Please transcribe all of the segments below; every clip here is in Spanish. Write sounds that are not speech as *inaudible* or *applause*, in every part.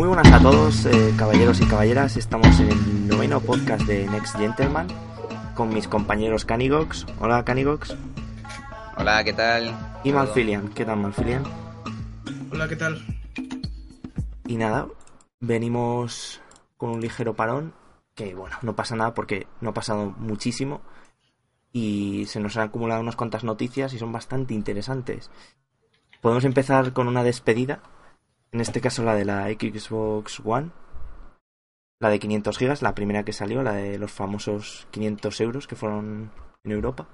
Muy buenas a todos, eh, caballeros y caballeras. Estamos en el noveno podcast de Next Gentleman con mis compañeros Canigox. Hola, Canigox. Hola, ¿qué tal? Y Malfilian. ¿Qué tal, Malfilian? Hola, ¿qué tal? Y nada, venimos con un ligero parón. Que bueno, no pasa nada porque no ha pasado muchísimo. Y se nos han acumulado unas cuantas noticias y son bastante interesantes. Podemos empezar con una despedida. En este caso la de la Xbox One. La de 500 gigas, la primera que salió, la de los famosos 500 euros que fueron en Europa.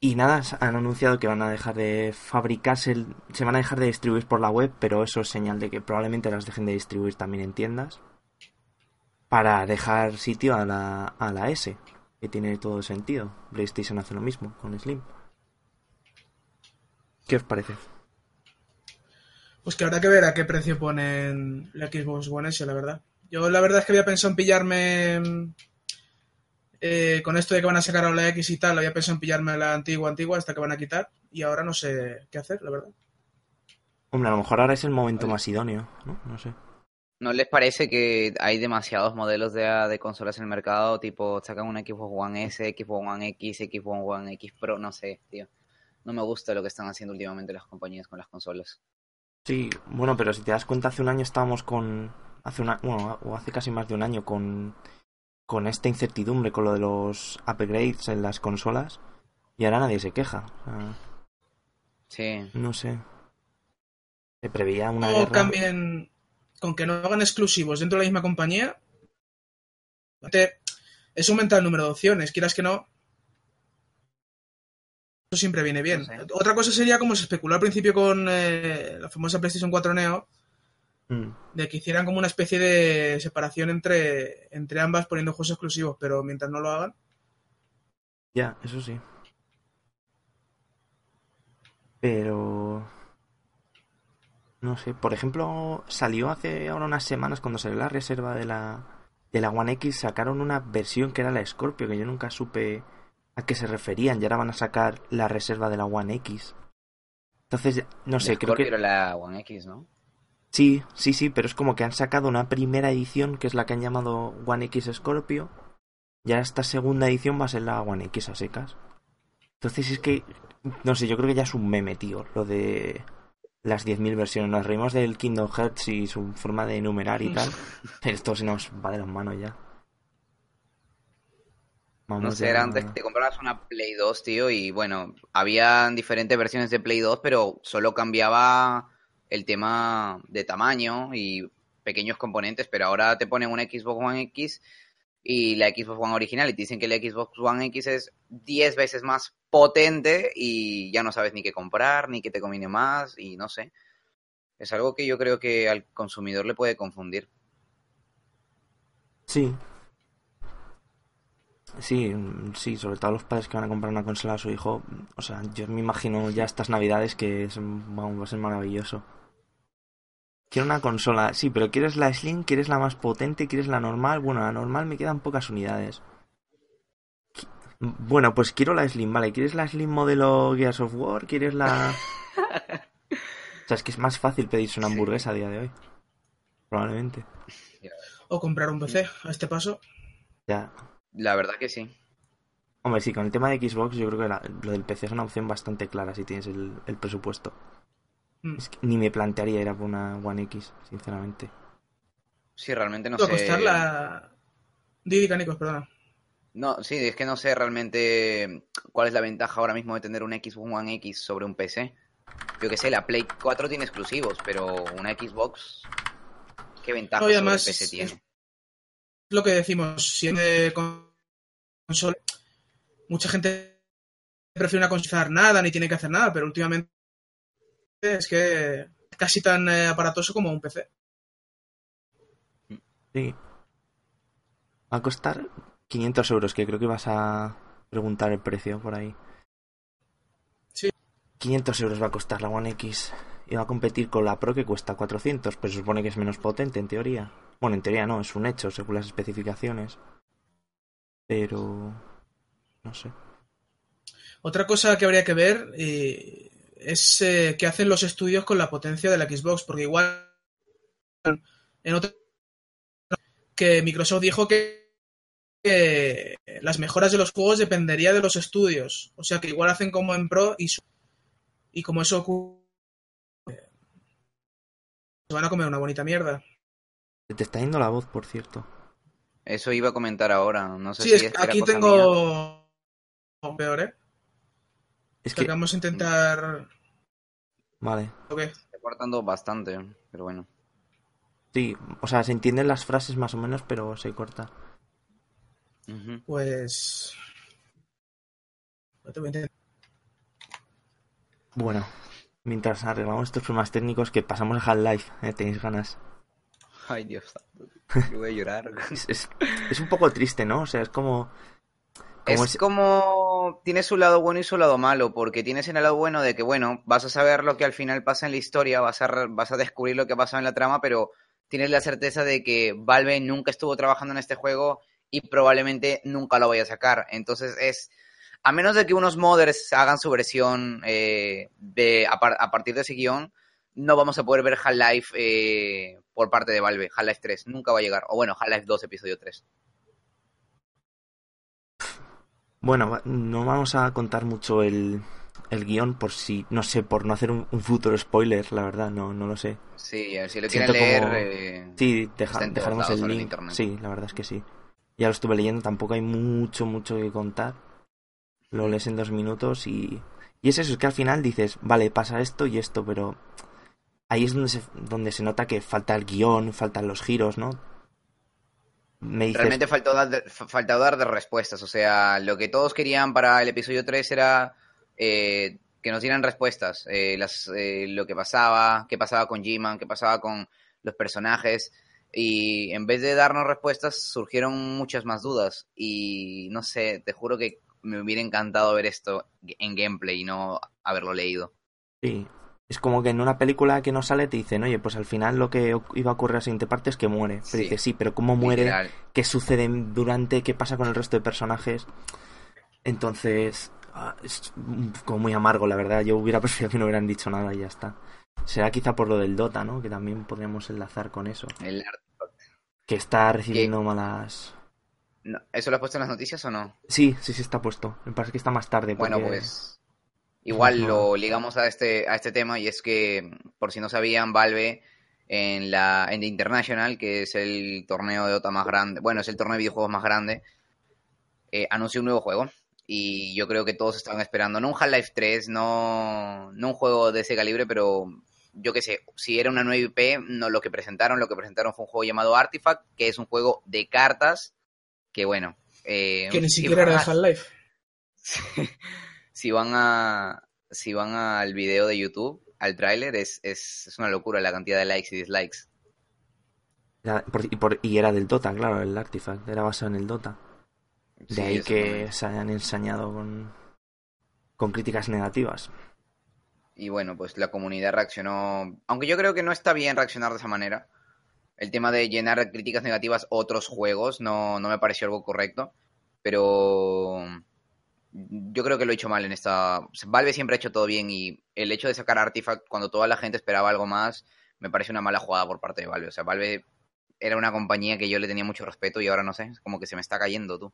Y nada, han anunciado que van a dejar de fabricarse, se van a dejar de distribuir por la web, pero eso es señal de que probablemente las dejen de distribuir también en tiendas. Para dejar sitio a la, a la S, que tiene todo sentido. PlayStation hace lo mismo con Slim. ¿Qué os parece? Pues que habrá que ver a qué precio ponen la Xbox One S, la verdad. Yo la verdad es que había pensado en pillarme eh, con esto de que van a sacar ahora la X y tal, había pensado en pillarme la antigua antigua hasta que van a quitar y ahora no sé qué hacer, la verdad. Hombre, a lo mejor ahora es el momento más idóneo, ¿no? No sé. ¿No les parece que hay demasiados modelos de, de consolas en el mercado? Tipo, sacan una Xbox One S, Xbox One X, Xbox One X Pro, no sé, tío. No me gusta lo que están haciendo últimamente las compañías con las consolas. Sí, bueno, pero si te das cuenta, hace un año estábamos con. Hace una, bueno, o hace casi más de un año con. Con esta incertidumbre, con lo de los upgrades en las consolas. Y ahora nadie se queja. O sea, Sí. no sé. Se preveía una O guerra. cambien, con que no hagan exclusivos dentro de la misma compañía, te- es aumentar el número de opciones, quieras que no. Eso siempre viene bien. No sé. Otra cosa sería como se especuló al principio con eh, la famosa PlayStation 4 Neo, Mm. de que hicieran como una especie de separación entre, entre ambas poniendo juegos exclusivos, pero mientras no lo hagan. Ya, eso sí. Pero... No sé, por ejemplo, salió hace ahora unas semanas cuando salió la reserva de la, de la One X, sacaron una versión que era la Scorpio, que yo nunca supe a qué se referían, y ahora van a sacar la reserva de la One X. Entonces, no sé, creo que... Scorpio era la One X, ¿no? Sí, sí, sí, pero es como que han sacado una primera edición que es la que han llamado One X Scorpio. Y ahora esta segunda edición va a ser la One X a secas. Entonces es que, no sé, yo creo que ya es un meme, tío, lo de las 10.000 versiones. Nos reímos del Kingdom Hearts y su forma de enumerar y tal. *laughs* Pero esto se nos va de las manos ya. Vamos No sé, era antes que te comprabas una Play 2, tío, y bueno, habían diferentes versiones de Play 2, pero solo cambiaba el tema de tamaño y pequeños componentes, pero ahora te ponen una Xbox One X y la Xbox One original y te dicen que la Xbox One X es 10 veces más potente y ya no sabes ni qué comprar, ni qué te conviene más y no sé. Es algo que yo creo que al consumidor le puede confundir. Sí. Sí, sí, sobre todo los padres que van a comprar una consola a su hijo. O sea, yo me imagino ya estas navidades que es, vamos, va a ser maravilloso. Quiero una consola, sí, pero ¿quieres la Slim? ¿Quieres la más potente? ¿Quieres la normal? Bueno, la normal me quedan pocas unidades. Bueno, pues quiero la Slim, vale. ¿Quieres la Slim modelo Gears of War? ¿Quieres la...? *laughs* O sea, es que es más fácil pedirse una hamburguesa a día de hoy. Probablemente. O comprar un PC a este paso. Ya, La verdad que sí. Hombre, sí, con el tema de Xbox yo creo que la- lo del PC es una opción bastante clara si tienes el, el presupuesto. Mm. Es que ni me plantearía ir a por una One X, sinceramente. Sí, realmente no sé. costar la. Didi Canicos, perdona. No, sí, es que no sé realmente cuál es la ventaja ahora mismo de tener un Xbox One X sobre un PC. Yo que sé, la Play 4 tiene exclusivos, pero una Xbox, ¿qué ventaja No, sobre el PC es- tiene? Lo que decimos, siendo de consola, mucha gente prefiere una consola sin nada, ni tiene que hacer nada, pero últimamente es que es casi tan eh, aparatoso como un PC. Sí. Va a costar 500 euros, que creo que vas a preguntar el precio por ahí. Sí. 500 euros va a costar la One X. Y va a competir con la Pro que cuesta 400, pero se supone que es menos potente en teoría. Bueno, en teoría no, es un hecho según las especificaciones. Pero... No sé. Otra cosa que habría que ver eh, es eh, qué hacen los estudios con la potencia de la Xbox, porque igual en otro que Microsoft dijo que, las mejoras de los juegos dependería de los estudios. O sea que igual hacen como en Pro y, y como eso ocurre, se van a comer una bonita mierda. Se te está yendo la voz, por cierto. Eso iba a comentar ahora. No sé Sí, si es aquí cosa mía. tengo peor, ¿eh? Es Que que, vamos a intentar... vale. ¿o qué? Está cortando bastante, pero bueno. Sí, o sea, se entienden las frases más o menos, pero se corta. Pues... no te voy a Bueno, mientras arreglamos estos problemas técnicos, que pasamos a Half-Life, ¿eh? tenéis ganas. Ay, Dios. *laughs* Yo voy a llorar. Es, es- es un poco triste, ¿no? O sea, es como... como es ese- como tiene su lado bueno y su lado malo, porque tienes en el lado bueno de que, bueno, vas a saber lo que al final pasa en la historia, vas a, vas a descubrir lo que pasa en la trama, pero tienes la certeza de que Valve nunca estuvo trabajando en este juego y probablemente nunca lo vaya a sacar. Entonces es, a menos de que unos modders hagan su versión eh, de, a, par- a partir de ese guion, no vamos a poder ver Half-Life eh, por parte de Valve. Half-Life 3 nunca va a llegar. O bueno, Half-Life 2, episodio 3. Bueno, no vamos a contar mucho el, el guion por si, no sé, por no hacer un, un futuro spoiler, la verdad, no, no lo sé. Sí, si lo quieren leer... como- eh, Sí, deja- dejaremos el link. Sí, la verdad es que sí. Ya lo estuve leyendo, tampoco hay mucho, mucho que contar. Lo lees en dos minutos y... Y es eso, es que al final dices, vale, pasa esto y esto, pero ahí es donde se, donde se nota que falta el guion, faltan los giros, ¿no? Me Realmente faltó dar, faltó dar de respuestas. O sea, lo que todos querían para el episodio 3 era eh, que nos dieran respuestas. Eh, las, eh, lo que pasaba, qué pasaba con G-Man, qué pasaba con los personajes. Y en vez de darnos respuestas, surgieron muchas más dudas. Y no sé, te juro que me hubiera encantado ver esto en gameplay y no haberlo leído. Sí. Es como que en una película que no sale te dicen, oye, pues al final lo que iba a ocurrir a la siguiente parte es que muere. Pero Sí. dices, sí, pero ¿cómo muere? Literal. qué sucede durante, qué pasa con el resto de personajes. Entonces, ah, es como muy amargo, la verdad. Yo hubiera *laughs* preferido que no hubieran dicho nada y ya está. Será quizá por lo del Dota, ¿no? Que también podríamos enlazar con eso. El- Que está recibiendo malas... no, ¿Eso lo has puesto en las noticias o no? Sí, sí, sí está puesto. Me parece que está más tarde. Bueno, pues igual lo ligamos a este, a este tema y es que, por si no sabían, Valve en la en The International, que es el torneo de Dota más grande, bueno, es el torneo de videojuegos más grande, eh, anunció un nuevo juego y yo creo que todos estaban esperando, no un Half-Life 3, no, no un juego de ese calibre, pero yo qué sé, si era una nueva IP, no lo que presentaron, lo que presentaron fue un juego llamado Artifact, que es un juego de cartas, que bueno... eh, Que ni si siquiera era de Half-Life. *laughs* si van a si van al video de YouTube, al tráiler, es, es, es una locura la cantidad de likes y dislikes. Era- por- y, por- y era del Dota, claro, el Artifact. Era basado en el Dota. De Sí, ahí que se hayan ensañado con, con críticas negativas. Y bueno, pues la comunidad reaccionó, aunque yo creo que no está bien reaccionar de esa manera. El tema de llenar críticas negativas otros juegos no, no me pareció algo correcto, pero yo creo que lo he hecho mal en esta... Valve siempre ha hecho todo bien y el hecho de sacar Artifact cuando toda la gente esperaba algo más me parece una mala jugada por parte de Valve. O sea, Valve era una compañía que yo le tenía mucho respeto y ahora no sé, como que se me está cayendo tú.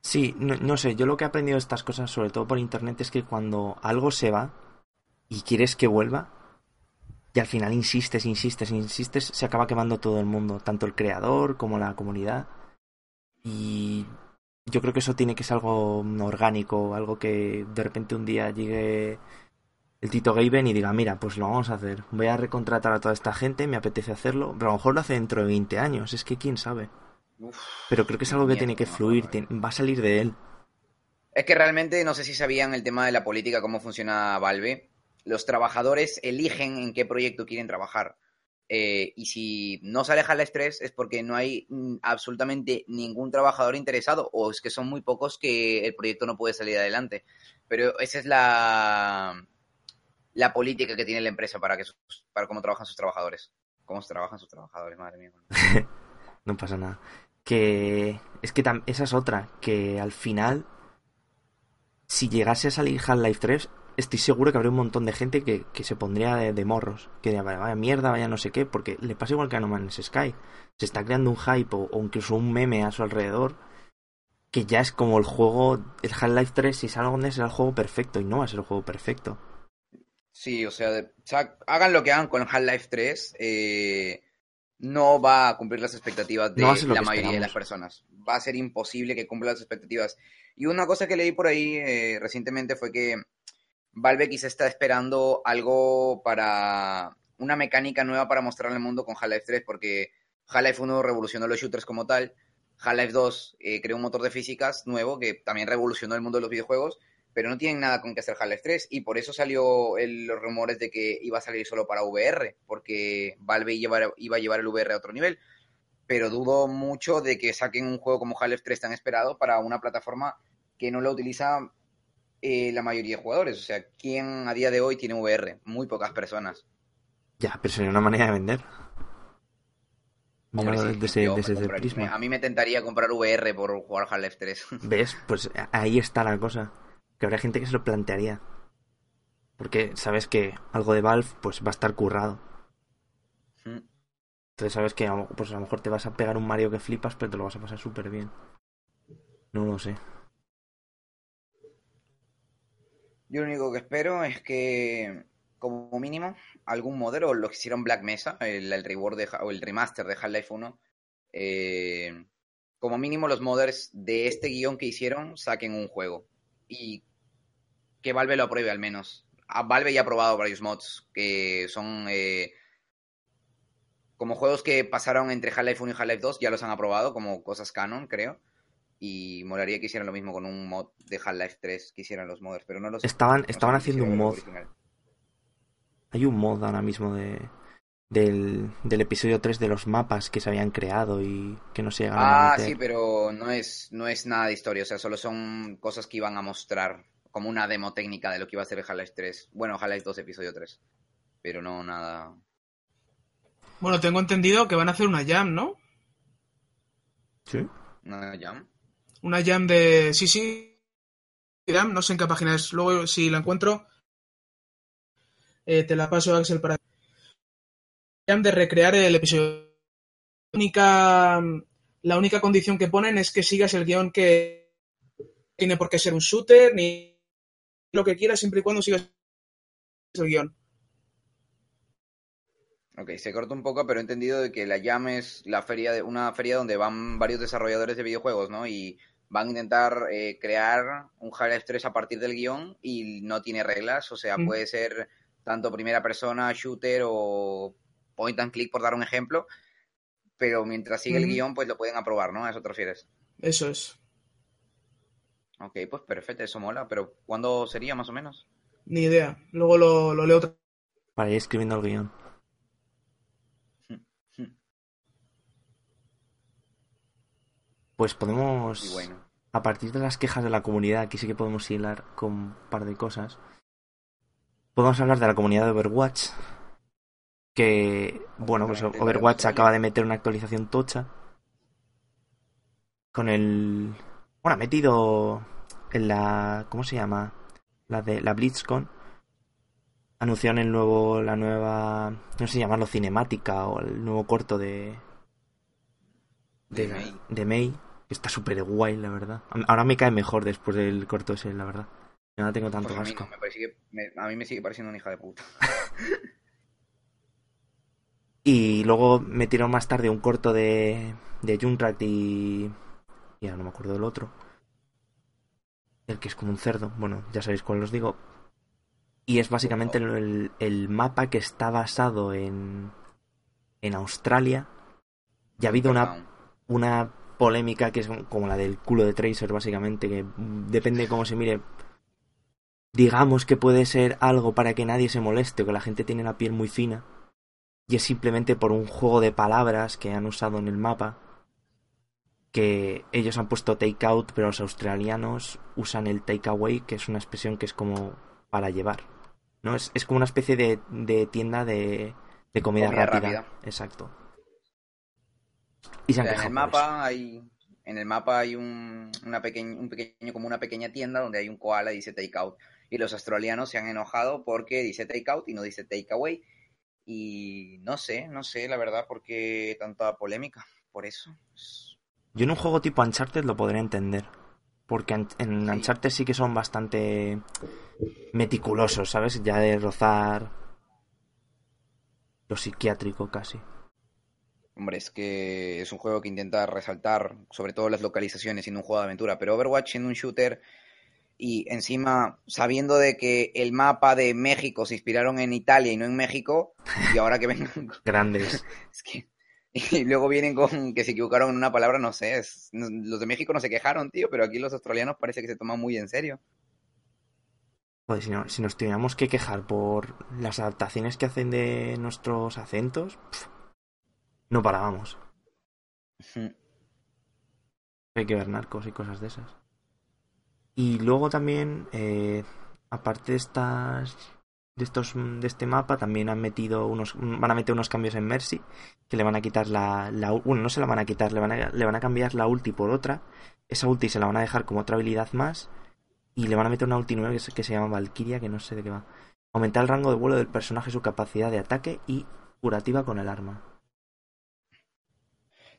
Sí, no, no sé, yo lo que he aprendido de estas cosas, sobre todo por internet, es que cuando algo se va y quieres que vuelva, y al final insistes, insistes, insistes, se acaba quemando todo el mundo, tanto el creador como la comunidad. Y yo creo que eso tiene que ser algo orgánico, algo que de repente un día llegue el Tito Gaben y diga, mira, pues lo vamos a hacer, voy a recontratar a toda esta gente, me apetece hacerlo, pero a lo mejor lo hace dentro de 20 años, es que quién sabe. Uf, Pero creo que es algo que tiene que fluir, va a salir de él. Es que realmente no sé si sabían el tema de la política, cómo funciona Valve. Los trabajadores eligen en qué proyecto quieren trabajar. Eh, y si no sale Half-Life 3 es porque no hay mm, absolutamente ningún trabajador interesado o es que son muy pocos que el proyecto no puede salir adelante. Pero esa es la, la política que tiene la empresa para, que para cómo trabajan sus trabajadores. Cómo trabajan sus trabajadores, madre mía. *laughs* No pasa nada. Que es que esa es otra, que al final si llegase a salir Half-Life 3, estoy seguro que habría un montón de gente que, que se pondría de, morros. Que diría, vaya, mierda, vaya no sé qué, porque le pasa igual que a No Man's Sky. Se está creando un hype o, incluso un meme a su alrededor que ya es como el juego, el Half-Life 3, si sale donde será el juego perfecto y no va a ser el juego perfecto. Sí, o sea, hagan lo que hagan con Half-Life 3, eh, no va a cumplir las expectativas de la mayoría de las personas. Va a ser imposible que cumpla las expectativas. Y una cosa que leí por ahí eh, recientemente fue que Valve quizá está esperando algo para una mecánica nueva para mostrar al mundo con Half-Life 3, porque Half-Life 1 revolucionó los shooters como tal, Half-Life 2 eh, creó un motor de físicas nuevo que también revolucionó el mundo de los videojuegos, pero no tienen nada con que hacer Half-Life 3 y por eso salió los rumores de que iba a salir solo para VR, porque Valve iba a llevar el VR a otro nivel. Pero dudo mucho de que saquen un juego como Half-Life 3 tan esperado para una plataforma que no lo utiliza eh, la mayoría de jugadores. O sea, ¿quién a día de hoy tiene VR? Muy pocas personas. Ya, pero sería una manera de vender. a mí me tentaría comprar VR por jugar Half-Life 3. *laughs* ¿Ves? Pues ahí está la cosa que habrá gente que se lo plantearía. Porque sabes que algo de Valve pues va a estar currado. Hmm. Entonces sabes que pues a lo mejor te vas a pegar un Mario que flipas, pero te lo vas a pasar súper bien. No lo sé. Yo lo único que espero es que, como mínimo, algún modelo, lo que hicieron Black Mesa, el, el de, o el remaster de Half-Life 1, eh, como mínimo los modders de este guion que hicieron saquen un juego. Y que Valve lo apruebe al menos. A Valve ya ha probado varios mods que son eh, como juegos que pasaron entre Half-Life 1 y Half-Life 2, ya los han aprobado como cosas canon, creo. Y molaría que hicieran lo mismo con un mod de Half-Life 3 que hicieran los modders, pero no los Estaban, estaban haciendo un mod. Hay un mod ahora mismo de, del, del, episodio 3 de los mapas que se habían creado y que no se llegaron ah, sí, pero no es, no es nada de historia, o sea, solo son cosas que iban a mostrar como una demo técnica de lo que iba a ser el Half-Life 3. Bueno, Half-Life 2 episodio 3. Pero no nada. Bueno, tengo entendido que van a hacer una jam, ¿no? Sí. ¿Una jam? Una jam de. Sí, sí. No sé en qué página es. Luego, si la encuentro, eh, te la paso, Axel, para. Jam de recrear el episodio. Única, la única condición que ponen es que sigas el guion que tiene por qué ser un shooter, ni lo que quieras siempre y cuando sigas el guion. Ok, se corta un poco, pero he entendido de que la Jam es la feria de, una feria donde van varios desarrolladores de videojuegos, ¿no? Y van a intentar eh, crear un Half-Life 3 a partir del guion y no tiene reglas, o sea, mm. puede ser tanto primera persona, shooter o point and click, por dar un ejemplo, pero mientras sigue el mm. guion, pues lo pueden aprobar, ¿no? ¿A eso te refieres? Eso es. Ok, pues perfecto, eso mola, pero ¿cuándo sería más o menos? Ni idea, luego lo, lo leo otra Para ir escribiendo el guion. Pues podemos, bueno. a partir de las quejas de la comunidad, aquí sí que podemos hilar con un par de cosas. Podemos hablar de la comunidad de Overwatch, que, bueno, pues Overwatch acaba de meter una actualización tocha con el bueno, ha metido en la. ¿Cómo se llama? La de la BlitzCon. Anunciaron el nuevo. La nueva. No sé llamarlo cinemática o el nuevo corto de. De, May. De May. Que está súper guay, la verdad. Ahora me cae mejor después del corto ese, la verdad. Ya no tengo tanto pues asco. a mí me sigue pareciendo una hija de puta. *laughs* y luego metieron más tarde un corto de. De Junkrat y ya no me acuerdo del otro. El que es como un cerdo, bueno, ya sabéis cuál os digo. Y es básicamente el, el mapa que está basado en, en Australia. Y ha habido una, una polémica que es como la del culo de Tracer, básicamente, que depende de cómo se mire. Digamos que puede ser algo para que nadie se moleste o que la gente tiene la piel muy fina. Y es simplemente por un juego de palabras que han usado en el mapa que ellos han puesto take out, pero los australianos usan el take away, que es una expresión que es como para llevar. ¿no? Es, es como una especie de, de tienda de, de comida, rápida. Exacto. Y en el mapa hay En el mapa hay un, una pequeño, un pequeño, como una pequeña tienda donde hay un koala y dice takeout. Y los australianos se han enojado porque dice takeout y no dice takeaway. Y no sé, no sé, la verdad, por qué tanta polémica. Por eso. Yo en un juego tipo Uncharted lo podría entender. Porque en, en Sí. Uncharted sí que son bastante meticulosos, ¿sabes? Ya de rozar lo psiquiátrico casi. Hombre, es que es un juego que intenta resaltar sobre todo las localizaciones siendo un juego de aventura, pero Overwatch siendo un shooter y encima sabiendo de que el mapa de México se inspiraron en Italia y no en México, y ahora que vengan, *laughs* Grandes. *laughs* es que y luego vienen con que se equivocaron en una palabra, no sé, es- los de México no se quejaron, tío, pero aquí los australianos parece que se toman muy en serio. Joder, si, no- si nos tuviéramos que quejar por las adaptaciones que hacen de nuestros acentos, no parábamos. Hay que ver narcos y cosas de esas. Y luego también, eh, aparte de estas. De estos de este mapa también han metido unos van a meter unos cambios en Mercy que le van a quitar la, la bueno no se la van a quitar le van a, le van a cambiar la ulti por otra esa ulti se la van a dejar como otra habilidad más y le van a meter una ulti nueva que se, que se llama Valkyria que no sé de qué va aumentar el rango de vuelo del personaje su capacidad de ataque y curativa con el arma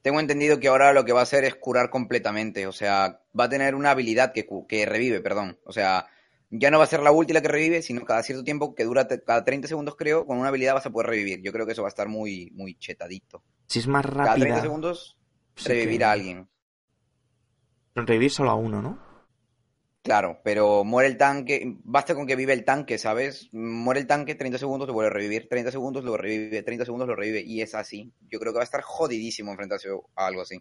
Tengo entendido que ahora lo que va a hacer es curar completamente, o sea, va a tener una habilidad que, que revive, perdón. O sea, ya no va a ser la ulti la que revive, sino cada cierto tiempo, que dura cada 30 segundos creo, con una habilidad vas a poder revivir. Yo creo que eso va a estar muy, muy chetadito. si es más Cada 30 rápida segundos, sí revivir que- a alguien. revivir solo a uno no Claro, pero muere el tanque, basta con que vive el tanque, ¿sabes? Muere el tanque, 30 segundos lo vuelve a revivir, 30 segundos lo revive, 30 segundos lo revive, y es así. Yo creo que va a estar jodidísimo enfrentarse a algo así.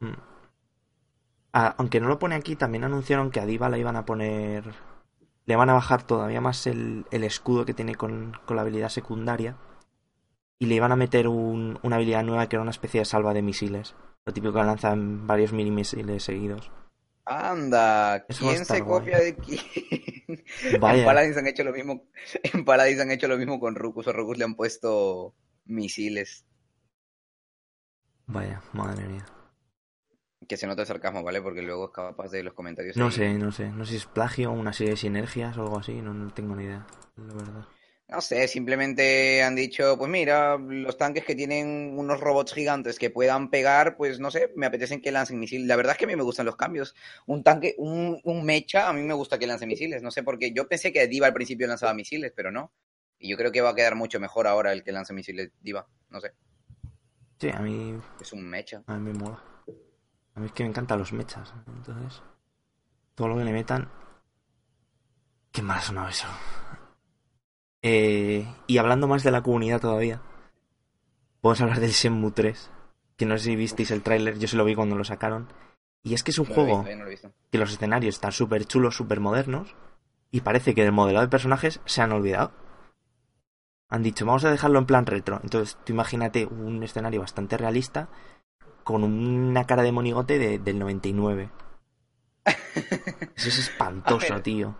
Mm. Ah, aunque no lo pone aquí, también anunciaron que a Diva le iban a poner. Le van a bajar todavía más el, el escudo que tiene con, con la habilidad secundaria. Y le iban a meter un- una habilidad nueva que era una especie de salva de misiles. Lo típico que lanzan varios mini misiles seguidos. Anda, ¿quién estar se guay. copia de quién? *laughs* En. Paladins han hecho lo mismo, en Paladins han hecho lo mismo con Rukus, a Rukus le han puesto misiles. Vaya, madre mía. Que se nota el sarcasmo, ¿vale? Porque luego es capaz de los comentarios. No ahí. sé, no sé. No sé si es plagio una serie de sinergias o algo así. No, no tengo ni idea. La verdad. No sé, simplemente han dicho, pues mira, los tanques que tienen unos robots gigantes que puedan pegar, pues no sé, me apetecen que lancen misiles. La verdad es que a mí me gustan los cambios. Un tanque, un, un mecha, a mí me gusta que lance misiles. No sé por qué. Yo pensé que Diva al principio lanzaba misiles, pero no. Y yo creo que va a quedar mucho mejor ahora el que lance misiles Diva. No sé, Sí, a mí, es un mecha. a mí me mola. A mí es que me encantan los mechas. Entonces, todo lo que le metan. Qué mal ha sonado eso. Eh, y hablando más de la comunidad todavía, podemos hablar del Shenmue 3. Que no sé si visteis el tráiler, yo se lo vi cuando lo sacaron. Y es que es un No lo he juego visto, eh, no lo que los escenarios están súper chulos, súper modernos. Y parece que del modelado de personajes se han olvidado. Han dicho, vamos a dejarlo en plan retro. Entonces, tú imagínate un escenario bastante realista con una cara de monigote de- del 99. *laughs* Eso es espantoso, tío.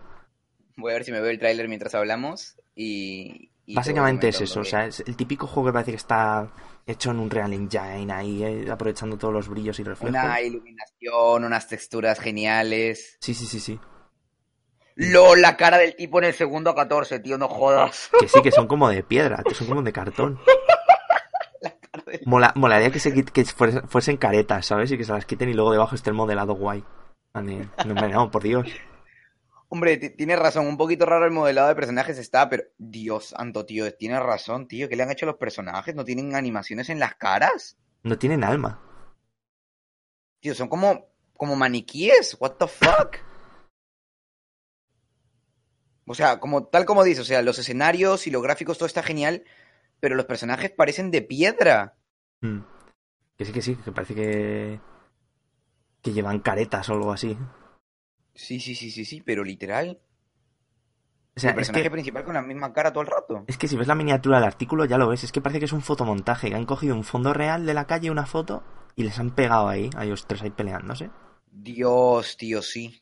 Voy a ver si me veo el tráiler mientras hablamos y... Básicamente es eso, o sea, es el típico juego que parece que está hecho en un Real Engine ahí, eh, aprovechando todos los brillos y reflejos. Una iluminación, unas texturas geniales. Sí, sí, sí, sí. LOL, la cara del tipo en el segundo 14, tío, no jodas. *laughs* Que sí, que son como de piedra, que son como de cartón. *laughs* Mola, molaría que, se, que fuese- fuesen caretas, ¿sabes? Y que se las quiten y luego debajo esté el modelado guay. No, no, por Dios. Hombre, ti- tienes razón, un poquito raro el modelado de personajes está, pero Dios santo, tío, tienes razón, tío, ¿qué le han hecho a los personajes? ¿No tienen animaciones en las caras? No tienen alma. Tío, son como, como maniquíes, what the fuck? O sea, como, tal como dices, o sea, los escenarios y los gráficos, todo está genial, pero los personajes parecen de piedra. Mm. Que sí, que sí, que parece que. que llevan caretas o algo así. Sí, sí, sí, sí, sí, pero literal. O sea, el es personaje que, principal con la misma cara todo el rato. es que si ves la miniatura del artículo ya lo ves. Es que parece que es un fotomontaje. Que han cogido un fondo real de la calle, una foto, y les han pegado ahí, a ellos tres ahí peleándose. Dios, tío, sí.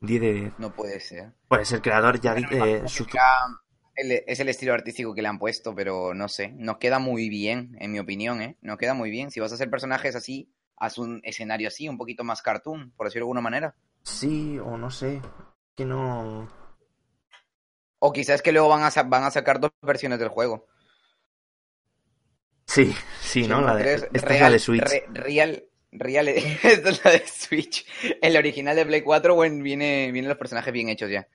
10 de 10. No puede ser. Pues el creador ya Bueno, eh, su- el- es el estilo artístico que le han puesto, pero no sé. Nos queda muy bien, en mi opinión, ¿eh? Nos queda muy bien. Si vas a hacer personajes así, haz un escenario así, un poquito más cartoon, por decirlo de alguna manera. Sí, o no sé. Que no. O quizás que luego van a, sa- van a sacar dos versiones del juego. Sí, sí, ¿no? La de- esta es Real- la de Switch. re- real, real, *laughs* esta es la de Switch. El original de Play 4, bueno, viene, vienen los personajes bien hechos ya.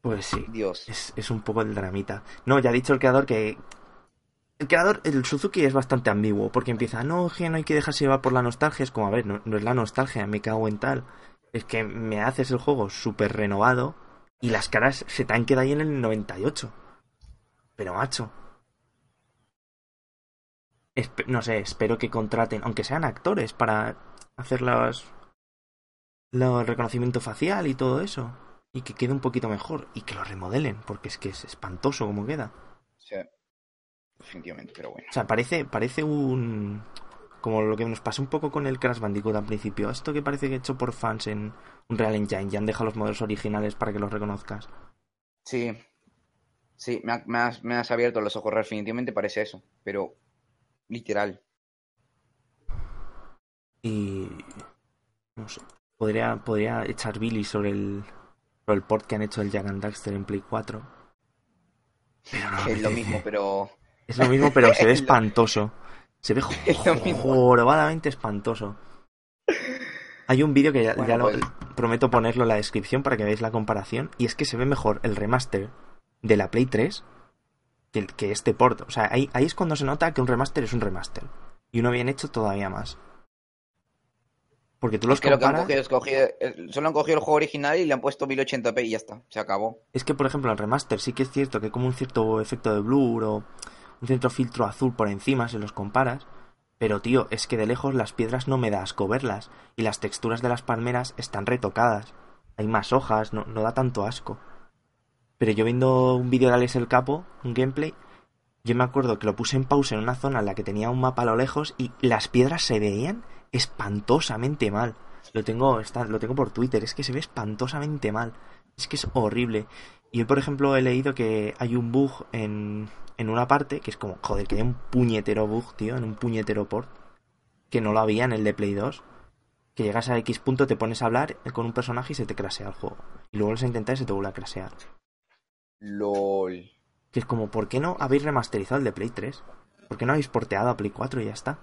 Pues sí. Dios. Es, es un poco el dramita. No, ya ha dicho el creador que. El creador, el Suzuki es bastante ambiguo, porque empieza, no, que no hay que dejarse llevar por la nostalgia. Es como, a ver, no, no es la nostalgia, me cago en tal. Es que me haces el juego súper renovado y las caras se te han quedado ahí en el 98. Pero macho. Espe- no sé, espero que contraten, aunque sean actores, para hacer los, los- reconocimiento facial y todo eso. Y que quede un poquito mejor. Y que lo remodelen, porque es que es espantoso como queda. Definitivamente, pero bueno. O sea, parece, parece un... Como lo que nos pasó un poco con el Crash Bandicoot al principio. Esto que parece que hecho por fans en un Real Engine. Ya han dejado los modelos originales para que los reconozcas. Sí, sí, me, ha- me has, me has abierto los ojos, definitivamente parece eso, pero literal. Y... No sé. Podría, podría echar Billy sobre el, sobre el port que han hecho el Jack and Daxter en Play 4. Pero no me *laughs* Que es lo mismo, pero Es lo mismo, pero se ve *laughs* espantoso. Se ve *laughs* jorobadamente espantoso. Hay un vídeo que ya, Bueno, ya lo pues- prometo ponerlo en la descripción para que veáis la comparación. Y es que se ve mejor el remaster de la Play 3 que, este port. O sea, ahí, ahí es cuando se nota que un remaster es un remaster. Y uno bien hecho todavía más. Porque tú los es que lo que han comparas. cogido es cogido, eh, solo han cogido el juego original y le han puesto 1080p y ya está, se acabó. Es que, por ejemplo, el remaster sí que es cierto que hay como un cierto efecto de blur o un cierto filtro azul por encima si los comparas. Pero, tío, es que de lejos las piedras no me da asco verlas. Y las texturas de las palmeras están retocadas. Hay más hojas, no, no da tanto asco. Pero yo viendo un vídeo de Alex el Capo, un gameplay, yo me acuerdo que lo puse en pausa en una zona en la que tenía un mapa a lo lejos y las piedras se veían espantosamente mal. Lo tengo, está, lo tengo por Twitter, es que se ve espantosamente mal. Es que es horrible. Y yo, por ejemplo, he leído que hay un bug en, en una parte, que es como, joder, que hay un puñetero bug, tío, en un puñetero port, que no lo había en el de Play 2. Que llegas a X punto, te pones a hablar con un personaje y se te crasea el juego. Y luego lo a intentar y se te vuelve a crasear. LOL. Que es como, ¿por qué no habéis remasterizado el de Play 3? ¿Por qué no habéis porteado a Play 4 y ya está?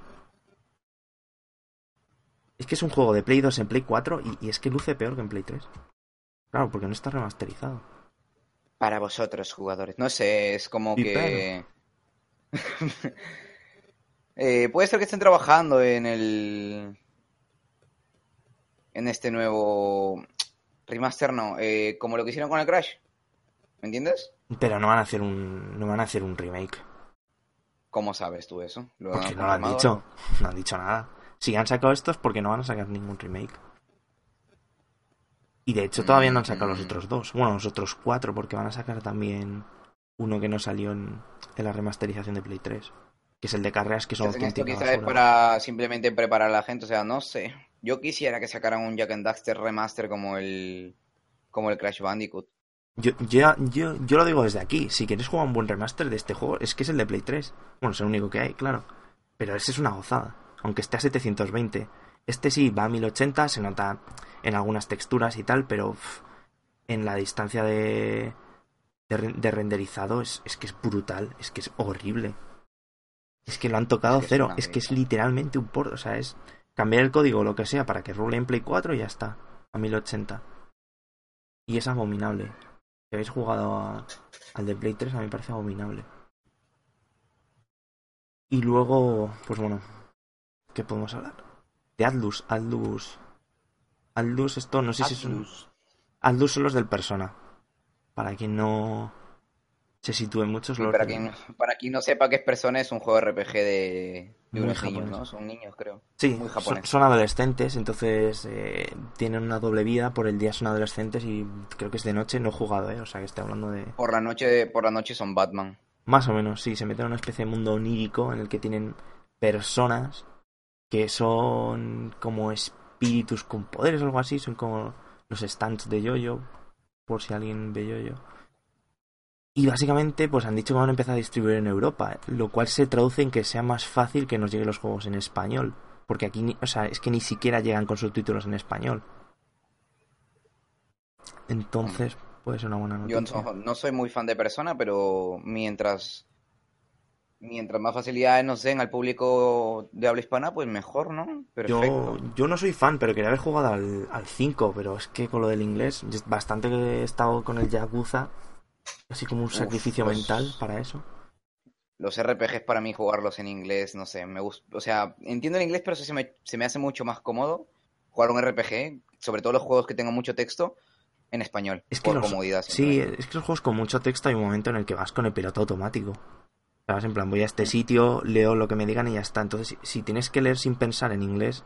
Es que es un juego de Play 2 en Play 4 y, y es que luce peor que en Play 3. Claro, porque no está remasterizado. Para vosotros, jugadores. No sé, es como Y que... *laughs* Eh, puede ser que estén trabajando en el... En este nuevo... Remaster, no. eh, como lo que hicieron con el Crash. ¿Me entiendes? Pero no van a hacer un, no van a hacer un remake. ¿Cómo sabes tú eso? ¿Lo Porque no lo han dicho. No han dicho nada. Si han sacado estos, porque no van a sacar ningún remake. Y de hecho todavía no han sacado los Mm. otros dos. Bueno, los otros cuatro, porque van a sacar también uno que no salió en, en la remasterización de Play 3. Que es el de carreras que son esto auténticas quizás es para simplemente preparar a la gente, o sea, no sé. Yo quisiera que sacaran un Jack and Daxter remaster como el como el Crash Bandicoot. Yo, yo, yo, yo lo digo desde aquí. Si quieres jugar un buen remaster de este juego, es que es el de Play 3. Bueno, es el único que hay, claro. Pero ese es una gozada. Aunque esté a 720. Este sí va a 1080, se nota en algunas texturas y tal, pero en la distancia de, de, re- de renderizado es, es que es brutal. Es que es horrible. Es que lo han tocado Es que es cero. Es que es literalmente un port. O sea, es cambiar el código o lo que sea para que rule en Play 4 y ya está. A 1080. Y es abominable. Si habéis jugado a- al de Play 3, a mí me parece abominable. Y luego, pues bueno, ¿qué podemos hablar? De Atlus, Atlus. Atlus, esto no sé si son. Atlus. Atlus son los del Persona. Para quien no se sitúe mucho, Sí, son los para, quien, para quien no sepa qué es Persona, es un juego RPG de, de unos niños. ¿no? Son niños, creo. Sí, muy son, japonés. son adolescentes, entonces eh, tienen una doble vida. Por el día son adolescentes y creo que es de noche. No he jugado, ¿eh? O sea que estoy hablando de. Por la noche, por la noche son Batman. Más o menos, sí, se meten en una especie de mundo onírico en el que tienen personas que son como espíritus con poderes o algo así, son como los stands de Yoyo, por si alguien ve Yoyo. Y básicamente, pues han dicho que van a empezar a distribuir en Europa, lo cual se traduce en que sea más fácil que nos lleguen los juegos en español. Porque aquí, o sea, es que ni siquiera llegan con subtítulos en español. Entonces, puede ser una buena Yo noticia. no, no soy muy fan de Persona, pero mientras mientras más facilidades nos den al público de habla hispana, pues mejor, ¿no? Perfecto. Yo, yo no soy fan, pero quería haber jugado al, al 5, pero es que con lo del inglés, bastante que he estado con el Yakuza, así como un Uf, sacrificio los- mental para eso. Los RPGs para mí jugarlos en inglés, no sé, me gusta, o sea, entiendo el inglés, pero sí se me, se me hace mucho más cómodo jugar un RPG, sobre todo los juegos que tengan mucho texto, en español, Es que por los, comodidad. sí, es que los juegos con mucho texto hay un momento en el que vas con el piloto automático. ¿Sabes? En plan, voy a este sitio, leo lo que me digan y ya está. Entonces, si, tienes que leer sin pensar en inglés,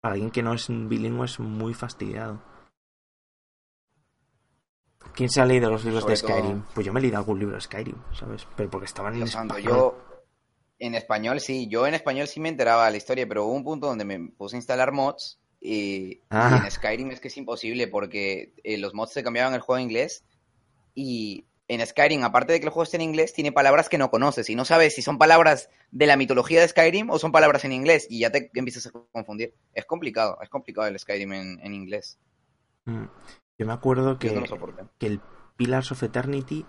para alguien que no es bilingüe es muy fastidiado. ¿Quién se ha leído los libros de todo- Skyrim? Pues yo me he leído algún libro de Skyrim, ¿sabes? Pero porque estaban en español. yo en español sí, yo en español sí me enteraba de la historia, pero hubo un punto donde me puse a instalar mods y, Ah. y en Skyrim es que es imposible porque eh, los mods te cambiaban el juego a inglés y en Skyrim, aparte de que el juego esté en inglés, tiene palabras que no conoces y no sabes si son palabras de la mitología de Skyrim o son palabras en inglés y ya te empiezas a confundir. Es complicado, es complicado el Skyrim en, en inglés. Mm. Yo me acuerdo no que, que el Pillars of Eternity,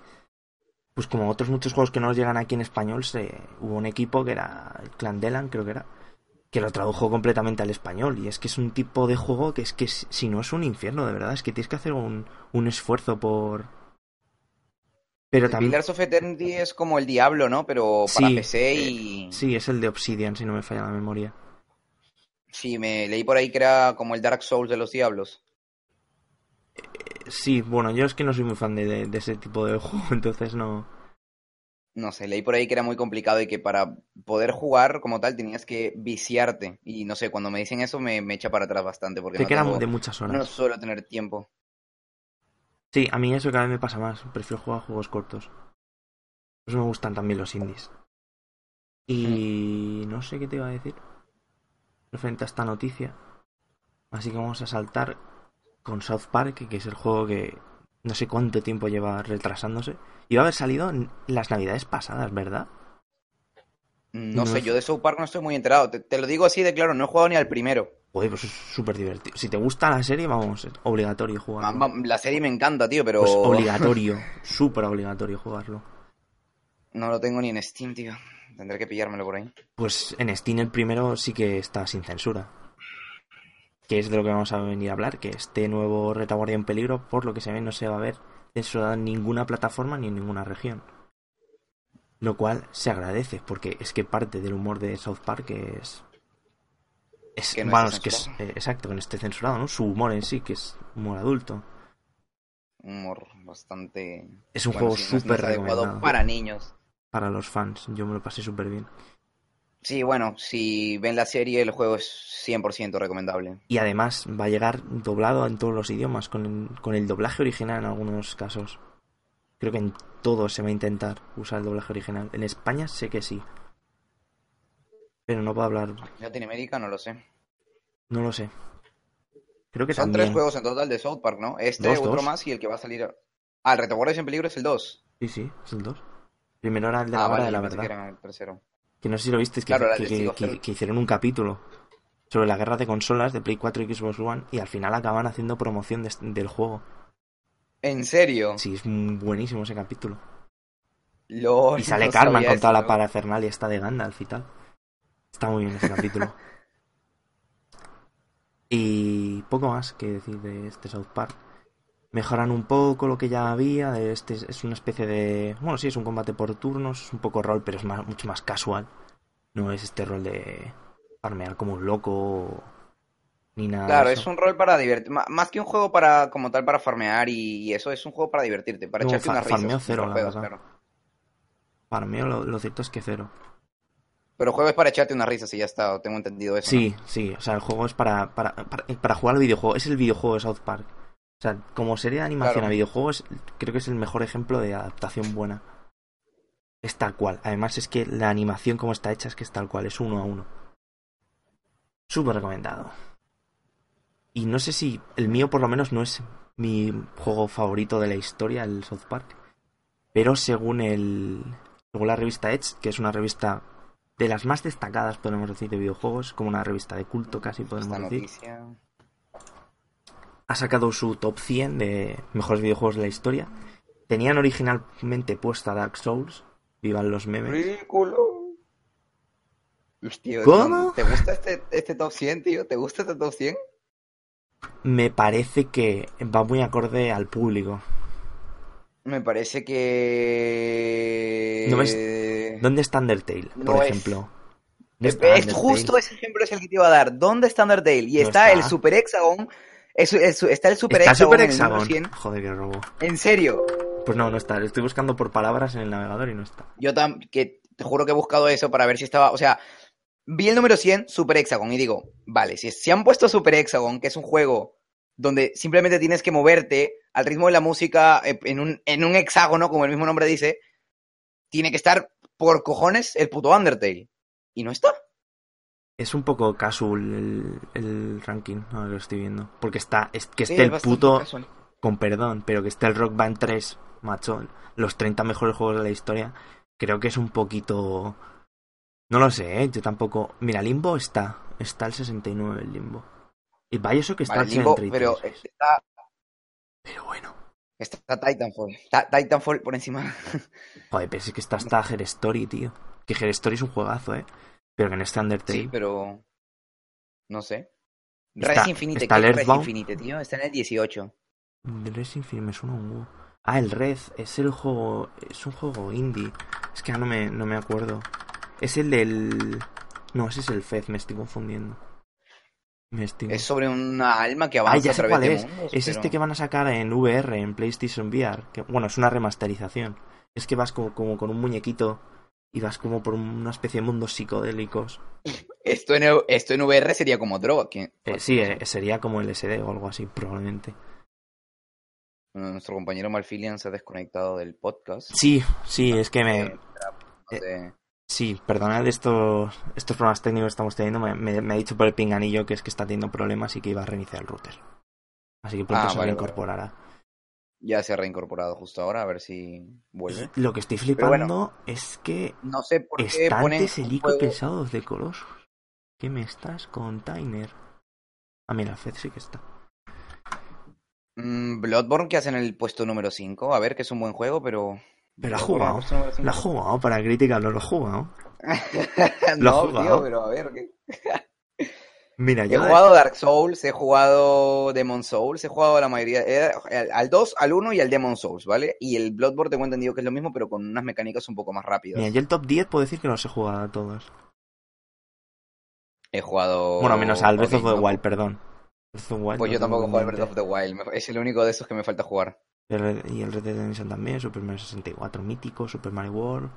pues como otros muchos juegos que no nos llegan aquí en español, se, hubo un equipo que era el Clan Delan, creo que era, que lo tradujo completamente al español. Y es que es un tipo de juego que es que si si no es un infierno, de verdad, es que tienes que hacer un, un esfuerzo por... Pero El también... Pillars of Eternity es como el Diablo, ¿no? Pero para Sí, PC eh, y... Sí, es el de Obsidian, si no me falla la memoria. Sí, me leí por ahí que era como el Dark Souls de los Diablos. Eh, Sí, bueno, yo es que no soy muy fan de, de- de ese tipo de *laughs* juego, entonces no... No sé, leí por ahí que era muy complicado y que para poder jugar como tal tenías que viciarte. Y no sé, cuando me dicen eso me, me echa para atrás bastante porque Te no, quedan tengo- de muchas horas. no suelo tener tiempo. Sí, a mí eso cada vez me pasa más. Prefiero jugar juegos cortos. Por eso me gustan también los indies. Y no sé qué te iba a decir. Referente a esta noticia. Así que vamos a saltar con South Park, que es el juego que no sé cuánto tiempo lleva retrasándose. Iba a haber salido en las navidades pasadas, ¿verdad? No No sé, es- yo de South Park no estoy muy enterado. Te, te lo digo así de claro, no he jugado ni al primero. Joder, pues es súper divertido. Si te gusta la serie, vamos, es obligatorio jugarlo. La serie me encanta, tío, pero Pues obligatorio, súper obligatorio jugarlo. no lo tengo ni en Steam, tío. Tendré que pillármelo por ahí. Pues en Steam el primero sí que está sin censura. Que es de lo que vamos a venir a hablar, que este nuevo retaguardia en peligro, por lo que se ve, no se va a ver censurado en ninguna plataforma ni en ninguna región. Lo cual se agradece, porque es que parte del humor de South Park es... Es, Que no bueno, es que es, eh, exacto, que no esté censurado, ¿no? Su humor en sí, que es humor adulto. Humor bastante... Es un bueno, juego sí, no no súper es adecuado para niños. Para los fans, yo me lo pasé súper bien. Sí, bueno, si ven la serie, el juego es 100% recomendable. Y además va a llegar doblado en todos los idiomas, con el, con el doblaje original en algunos casos. Creo que en todos se va a intentar usar el doblaje original. En España sé que sí. Pero no puedo hablar, Latinoamérica no lo sé. no lo sé. Creo que Son también. tres juegos en total de South Park, ¿no? Este, Dos, otro dos. más y el que va a salir... Ah, el Retaguardias en Peligro es el 2. Sí, sí, es el 2. Primero era el de la Ah, hora vale, de la verdad. que era el tercero. Que no sé si lo visteis, que, Claro, era el que, hicieron un capítulo sobre la guerra de consolas de Play 4 y Xbox One y al final acaban haciendo promoción de- del juego. ¿En serio? Sí, es buenísimo ese capítulo. Y sale no Carmen con toda la parafernalia esta de Gandalf y tal. Está muy bien ese capítulo. *laughs* Y poco más que decir de este South Park. Mejoran un poco lo que ya había. de Este es- una especie de. Bueno, sí, es un combate por turnos. Es un poco rol, pero es más- mucho más casual. No es este rol de farmear como un loco. Ni nada. Claro, es un rol para divertir, más que un juego para como tal para farmear y, y eso es un juego para divertirte, para No, echarte fa- unas risas. farmeo cero, la verdad. claro. Farmeo, lo, lo cierto es que cero. Pero juegas para echarte unas risas y ya está, tengo entendido eso. Sí, sí, o sea, el juego es para, para, para, para jugar al videojuego, es el videojuego de South Park. O sea, como serie de animación Claro. a videojuegos, creo que es el mejor ejemplo de adaptación buena. Es tal cual. Además es que la animación como está hecha es que es tal cual, es uno a uno. Súper recomendado. Y no sé si el mío por lo menos no es mi juego favorito de la historia, el South Park. pero según el según la revista Edge, que es una revista de las más destacadas, podemos decir, de videojuegos, como una revista de culto casi, podemos Esta decir, noticia. ha sacado su top 100 de mejores videojuegos de la historia. Tenían originalmente puesta Dark Souls, vivan los memes. Ridículo. Hostia, ¿Cómo? ¿Te gusta este, este top 100, tío? ¿Te gusta este top 100? Me parece que va muy acorde al público. Me parece que... ¿No ves- ¿Dónde está Undertale, por es- ejemplo? ¿Dónde Es, justo ese ejemplo es el que te iba a dar. ¿Dónde está Undertale? Y está, está. el Super Hexagon. es- es- está el Super ¿Está Hexagon. Super Hexagon? 100. Joder, qué robo. En serio. Pues no, no está. Lo estoy buscando por palabras en el navegador y no está. Yo tam que te juro que he buscado eso para ver si estaba. O sea, vi el número 100, Super Hexagon, y digo, vale, si, si han puesto Super Hexagon, que es un juego donde simplemente tienes que moverte al ritmo de la música eh, en un, en un hexágono, como el mismo nombre dice, tiene que estar por cojones el puto Undertale. Y no está. Es un poco casual el, el ranking, ahora que lo estoy viendo. Porque está, es, que Sí, esté es el puto, casual. con perdón, pero que esté el Rock Band 3, macho, los 30 mejores juegos de la historia, creo que es un poquito... No lo sé, ¿eh? yo tampoco... Mira, Limbo está, está el 69 el Limbo. Y Bioshock está Vale, el Limbo, 33. pero está, Pero bueno, está Titanfall. Ta- Titanfall por encima. *laughs* joder, pero es que está hasta Her Story, tío. Que Her Story es un juegazo, ¿eh? Pero que en este Undertale... Sí, pero. No sé. Está- Res Infinite, está ¿qué Res. Infinite, tío? Está en el 18. The Res Infinite me suena un huevo. Ah, el Red es el juego. Es un juego indie. Es que ahora no me, no me acuerdo. Es el del. No, ese es el Fez, me estoy confundiendo. Es sobre una alma que Ah, avanza ya a sé través cuál de es. mundos. Es pero- este que van a sacar en VR, en PlayStation VR. Que, bueno, es una remasterización. Es que vas como, como con un muñequito y vas como por una especie de mundos psicodélicos. *laughs* Esto, en, esto en VR sería como droga. Eh, sí, eh, sería como el SD o algo así, probablemente. Bueno, Nuestro compañero Malfilian se ha desconectado del podcast. Sí, sí, es que me, Eh, no sé. Sí, perdonad estos, estos problemas técnicos que estamos teniendo. Me, me- me ha dicho por el pinganillo que es que está teniendo problemas y que iba a reiniciar el router. Así que pronto Ah, se vale, reincorporará. Ya se ha reincorporado justo ahora, a ver si vuelve. Lo que estoy bueno. flipando es que No sé por qué estantes helico pesados de Colossus. ¿Qué me estás con Tyner? Ah, mira, Fed sí que está. Mm, Bloodborne que hace en el puesto número 5. A ver, que es un buen juego, pero... Pero ha jugado. Lo ha jugado para crítica, no lo ha jugado. no, *laughs* Lo ha jugado. tío, pero a ver, ¿qué? Mira, He yo. jugado Dark Souls, he jugado Demon Souls, he jugado la mayoría, eh, al- al 2, al 1 y al Demon Souls, ¿vale? Y el Bloodborne tengo entendido que es lo mismo, pero con unas mecánicas un poco más rápidas. Mira, yo el top 10 puedo decir que no los he jugado a todos. He jugado... Bueno, menos al Breath of the Wild, perdón. Wild Pues no yo tampoco jugado al Breath of the Wild, es el único de esos que me falta jugar. El Red- y el Red Dead Redemption también, Super Mario 64 mítico, Super Mario World,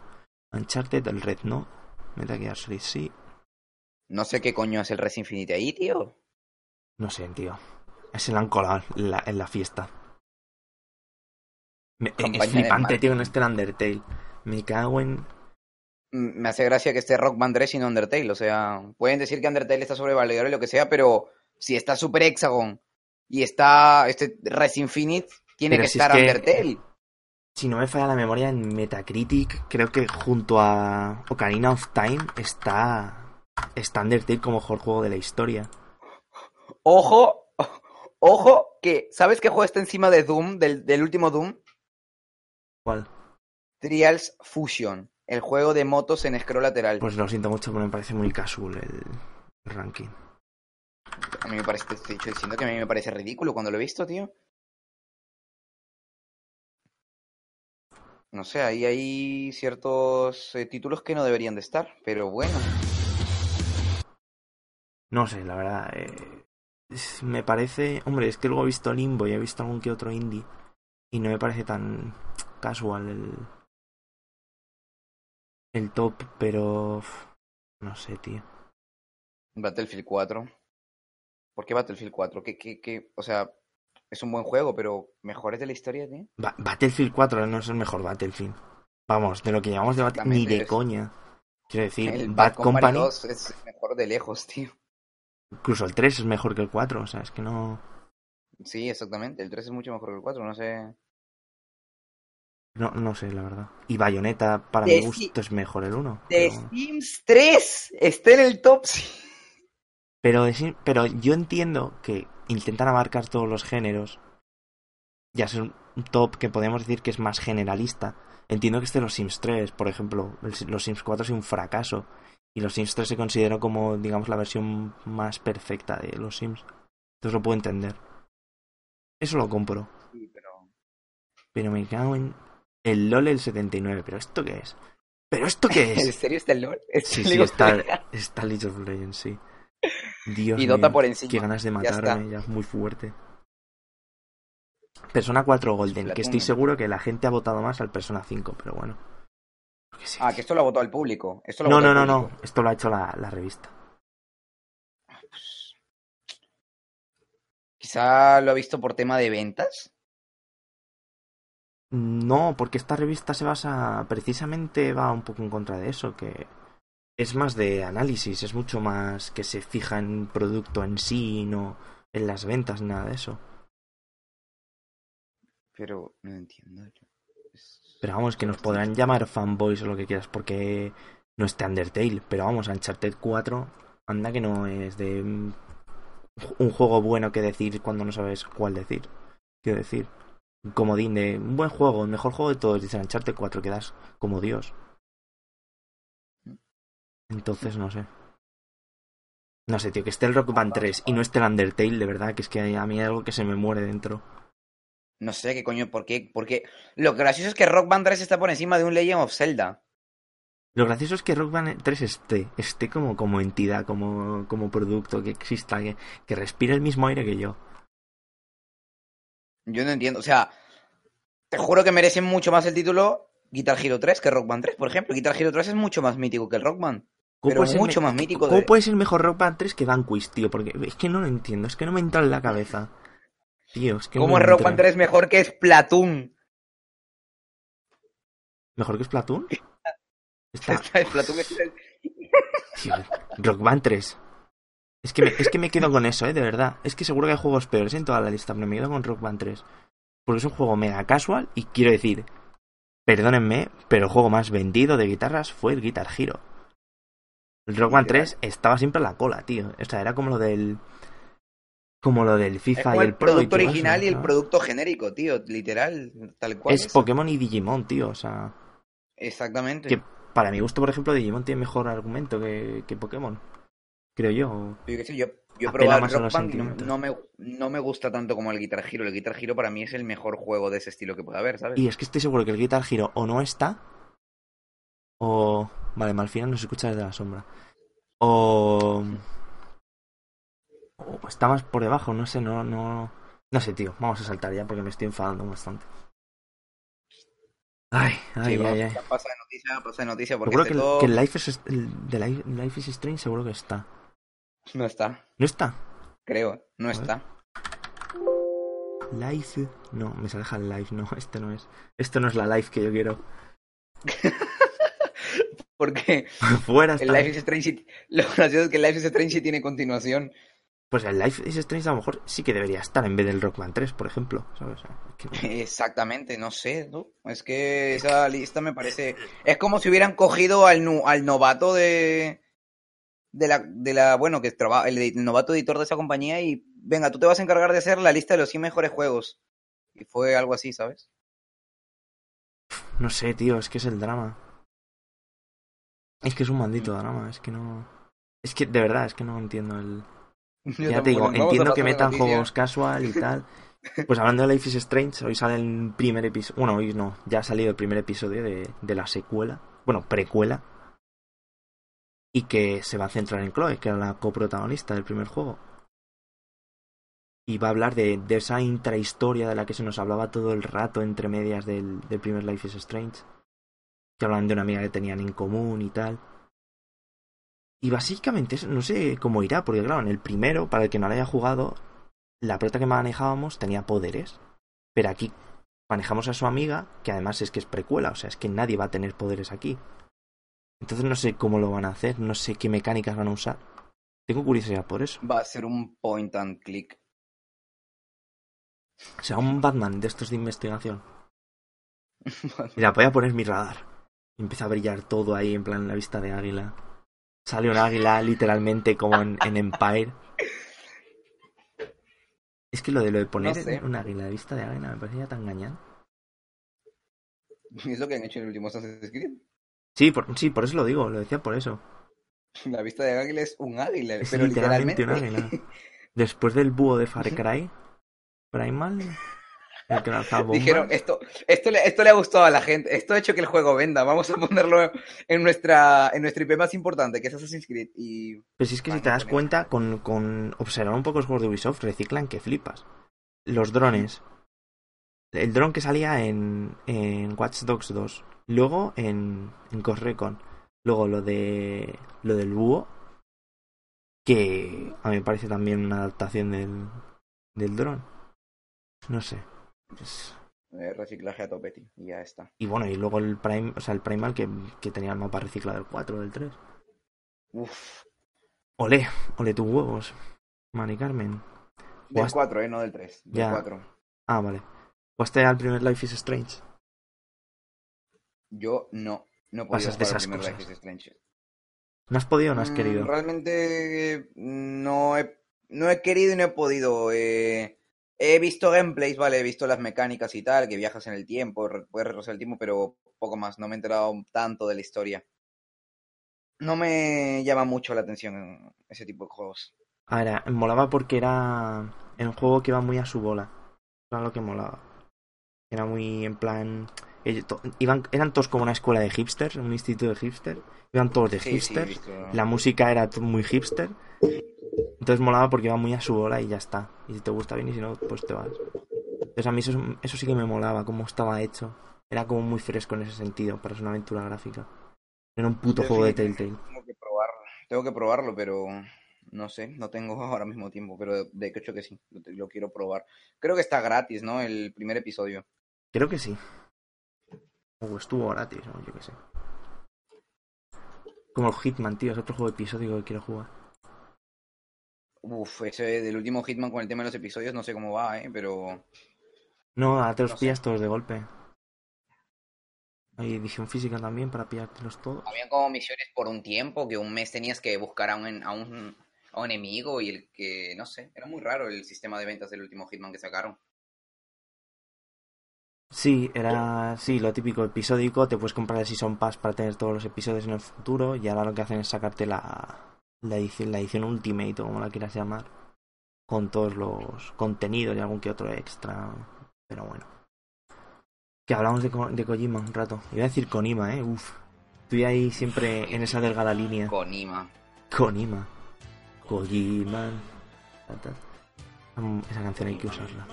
Uncharted, el Red no, Metal Gear Solid sí, No sé qué coño es el Res Infinite ahí, tío. no sé, tío. Se la han colado en la, en la fiesta. Me- es flipante, tío, en este Undertale. Me cago en... Mm, Me hace gracia que esté Rock Band 3 sin Undertale, o sea, pueden decir que Undertale está sobrevalorado y lo que sea, pero si está Super Hexagon y está este Res Infinite, tiene Pero que si es estar que- Undertale. Si no me falla la memoria, en Metacritic, creo que junto a Ocarina of Time está... Está Undertale como mejor juego de la historia. Ojo, ojo, que ¿sabes qué juego está encima de Doom, del, del último Doom? ¿Cuál? Trials Fusion, el juego de motos en scroll lateral. Pues lo siento mucho, pero me parece muy casual el ranking. A mí me parece, te estoy diciendo que a mí me parece ridículo cuando lo he visto, tío. No sé, ahí hay ciertos eh, títulos que no deberían de estar, pero bueno. No sé, la verdad. eh, me parece. Hombre, es que luego he visto Limbo y he visto algún que otro indie. Y no me parece tan casual el. El top, pero. No sé, tío. Battlefield 4. ¿Por qué Battlefield 4? ¿Qué, qué, qué? O sea, es un buen juego, pero mejores de la historia, tío. Ba- Battlefield 4 no es el mejor Battlefield. Vamos, de lo que llamamos de Battlefield, ni de es- coña. Quiero decir, El Bad Bad Company Company, 2 es mejor de lejos, tío. incluso el 3 es mejor que el 4. O sea, es que no. Sí, exactamente. El 3 es mucho mejor que el 4, no sé. No, no sé, la verdad. Y Bayonetta, para mi si- gusto, es mejor el 1. The Pero, Sims 3 está en el top. Pero, pero yo entiendo que intentan abarcar todos los géneros. Ya es un top que podemos decir que es más generalista. Entiendo que este los Sims 3, por ejemplo, los Sims 4 es un fracaso. Y los Sims 3 se consideró como, digamos, la versión más perfecta de los Sims. Entonces lo puedo entender. Eso lo compro. Sí, pero... Pero me cago en el LOL el 79. ¿Pero esto qué es? ¿Pero esto qué *laughs* ¿En es? serio está el LOL? *laughs* ¿Está Sí, sí, está, está League of Legends, sí. Dios Y Dota mío, por encima. Qué ganas de matarme, ya, es muy fuerte. Persona 4 Golden, que estoy seguro que la gente ha votado más al Persona 5, pero bueno. Sí. Ah, que esto lo ha votado el público. Esto lo No, no, no, no. Esto lo ha hecho la, la revista. Quizá lo ha visto por tema de ventas. No, porque esta revista se basa, precisamente va un poco en contra de eso, que es más de análisis, es mucho más que se fija en producto en sí, no en las ventas, nada de eso. Pero no entiendo. Es- Pero vamos, que nos podrán llamar fanboys o lo que quieras porque no esté Undertale. Pero vamos, Uncharted 4, anda que no es de un juego bueno que decir cuando no sabes cuál decir. Quiero decir, comodín de un buen juego, el mejor juego de todos, dice Uncharted 4, quedas como Dios. Entonces, no sé. No sé, tío, que esté el Rock Band 3 y no esté el Undertale, de verdad, que es que a mí hay algo que se me muere dentro. No sé qué coño, por qué, porque lo gracioso es que Rock Band 3 está por encima de un Legend of Zelda. Lo gracioso es que Rock Band 3 esté, esté como, como entidad, como, como producto, que exista, que, que respire el mismo aire que yo. Yo no entiendo, o sea, te juro que merecen mucho más el título Guitar Hero 3 que Rock Band 3, por ejemplo. Guitar Hero 3 es mucho más mítico que el Rock Band. ¿Cómo Pero puede ser mucho más mítico ¿Cómo de- puede ser mejor Rock Band 3 que Vanquish, tío? Porque es que no lo entiendo, es que no me entra en la cabeza. Tío, es que no ¿Cómo es Rock. Band 3 mejor que Splatoon? ¿Mejor que Splatoon? *laughs* Está... Splatoon es el- Tío, Rock Band 3. Es que, me, es que me quedo con eso, eh, de verdad. Es que seguro que hay juegos peores en toda la lista, pero me quedo con Rock Band 3. Porque es un juego mega casual y quiero decir, perdónenme, pero el juego más vendido de guitarras fue el Guitar Hero. El Rock Band 3 estaba siempre en la cola, tío. O sea, era como lo del. Como lo del FIFA y el el Pro. y producto eso, original y el producto genérico, tío, literal, tal cual. Es Pokémon y Digimon, tío. O sea, Exactamente. que para mi gusto, por ejemplo, Digimon tiene mejor argumento que, que Pokémon. Creo yo. Yo qué sé, yo, yo he Apela probado el más a Rock Band y no me, no me gusta tanto como el Guitar Hero. El Guitar Hero para mí es el mejor juego de ese estilo que puede haber, ¿sabes? Y es que estoy seguro que el Guitar Hero o no está. O. Vale, mal final no se escucha desde la sombra. O. O está más por debajo, no sé, no, no. No sé, tío. Vamos a saltar ya porque me estoy enfadando bastante. Ay, ay, Sí, ay, ay. Pasa de noticia, pasa de noticia, porque Seguro este que, el- todo que el Life is, el de Life, Life is Strange seguro que está. no está, ¿No está? creo, no está. Life. No, me sale el Life, no, *laughs* este no es. Esto no es la Life que yo quiero. *laughs* Porque *laughs* Fuera el. Life is Strange, lo gracioso es que el Life is Strange sí tiene continuación. Pues el Life is Strange a lo mejor sí que debería estar en vez del Rockman 3, por ejemplo. Exactamente, no sé, ¿no? Es que esa lista me parece... Es como si hubieran cogido al, nu- al novato de... De la, de la, bueno, que trabaja, el, el novato editor de esa compañía y venga, tú te vas a encargar de hacer la lista de los 100 mejores juegos. Y fue algo así, ¿sabes? No sé, tío, es que es el drama. Es que es un maldito drama, es que no. Es que de verdad, es que no entiendo el. *laughs* Yo ya te digo, entiendo que metan juegos casual y tal. Pues hablando de Life is Strange, hoy sale el primer episodio. Bueno, hoy no, ya ha salido el primer episodio de, de la secuela. Bueno, precuela. Y que se va a centrar en Chloe, que era la coprotagonista del primer juego. Y va a hablar de, de esa intrahistoria de la que se nos hablaba todo el rato entre medias del, del primer Life is Strange. Que hablan de una amiga que tenían en común y tal. Y básicamente no sé cómo irá, porque claro, en el primero, para el que no lo haya jugado, la prota que manejábamos tenía poderes. Pero aquí manejamos a su amiga, que además es que es precuela, o sea, es que nadie va a tener poderes aquí. Entonces no sé cómo lo van a hacer, no sé qué mecánicas van a usar. Tengo curiosidad por eso. Va a ser un point and click. O sea, un Batman de estos de investigación. *laughs* Mira, voy a poner mi radar. Y empieza a brillar todo ahí en plan la vista de águila. Sale un águila literalmente como en, en Empire. Es que lo de lo de poner No sé. un águila de vista de águila me parecía tan engañado. *laughs* Es lo que han hecho en el último Assassin's Creed. Sí, por, sí, por eso lo digo, lo decía por eso. *laughs* La vista de águila es un águila, Es pero literalmente literalmente. un águila. *laughs* Después del búho de Far Cry, Primal, el. Dijeron, esto, esto, le, esto le ha gustado a la gente, esto ha hecho que el juego venda, vamos a ponerlo en nuestra, en nuestra IP más importante, que es Assassin's Creed. Y Pero si es que si te das cuenta, con, con observar un poco los juegos de Ubisoft, reciclan que flipas. Los drones. El dron que salía en, en Watch Dogs 2. Luego en, en Ghost Recon. Luego lo de lo del búho. Que a mí me parece también una adaptación del, del dron. No sé. Es- eh, reciclaje a tope, tío, y ya está. Y bueno, y luego el Prime, o sea, el Primal que, que tenía el mapa reciclado del 4 del 3. Uf, Ole, ole tus huevos. Mari Carmen. del Jugaste- 4, eh, no del 3, del Ya. 4. Ah, vale. ¿Jugaste al primer Life is Strange? Yo no, no podido Pasas de al esas primer cosas. Life is Strange. ¿No has podido o no has Mm, querido? Realmente mm, no he, no he querido y no he podido. eh, he visto gameplays, vale, he visto las mecánicas y tal, que viajas en el tiempo, puedes retroceder el tiempo, pero poco más, no me he enterado tanto de la historia. No me llama mucho la atención ese tipo de juegos. A ver, eh, molaba porque era un juego que iba muy a su bola. Era lo que molaba. Era muy en plan... to- Iban, eran todos como una escuela de hipsters, un instituto de hipsters. Iban todos de Sí, visto. La música era muy hipster. Entonces molaba porque iba muy a su bola y ya está. Y si te gusta bien y si no, pues te vas. Entonces a mí eso, eso sí que me molaba, cómo estaba hecho. Era como muy fresco en ese sentido, para ser una aventura gráfica. Era un puto juego de Telltale. Tengo que probarlo, tengo que probarlo, pero no sé, no tengo *laughs* ahora mismo tiempo, pero de hecho que sí, lo, lo quiero probar. Creo que está gratis, ¿no? El primer episodio. Creo que sí. O estuvo gratis, o yo qué sé. Como el Hitman, tío, es otro juego episódico que quiero jugar. Uf, ese del último Hitman con el tema de los episodios, no sé cómo va, ¿eh? Pero No, ahora te los No sé. pillas todos de golpe. Hay edición física también para pillártelos todos. habían como misiones por un tiempo, que un mes tenías que buscar a un, a un, a un enemigo y el que, no sé, era muy raro el sistema de ventas del último Hitman que sacaron. Sí, era sí, lo típico episódico, te puedes comprar el Season Pass para tener todos los episodios en el futuro y ahora lo que hacen es sacarte la, la edición, la edición Ultimate o como la quieras llamar, con todos los contenidos y algún que otro extra, pero bueno. Que hablamos de, de Kojima un rato. Iba a decir Konima, eh, uff. Estoy ahí siempre en esa delgada línea. Con Ima. Konima. Kojima. Mm, Esa canción hay que usarla.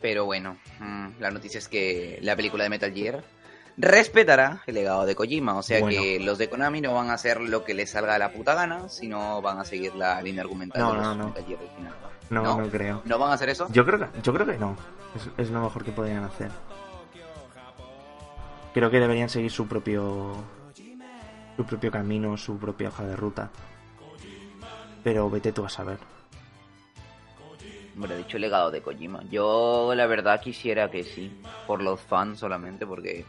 Pero bueno, mm, la noticia es que la película de Metal Gear respetará el legado de Kojima. O sea Bueno. que los de Konami no van a hacer lo que les salga de la puta gana, sino van a seguir la línea argumental No, de los no, no. No, ¿No? no, creo. ¿No van a hacer eso? Yo creo que, yo creo que no. Es, es lo mejor que podrían hacer. Creo que deberían seguir su propio su propio camino, su propia hoja de ruta. Pero vete tú a saber. Hombre, dicho el legado de Kojima. Yo la verdad quisiera que sí, por los fans solamente, porque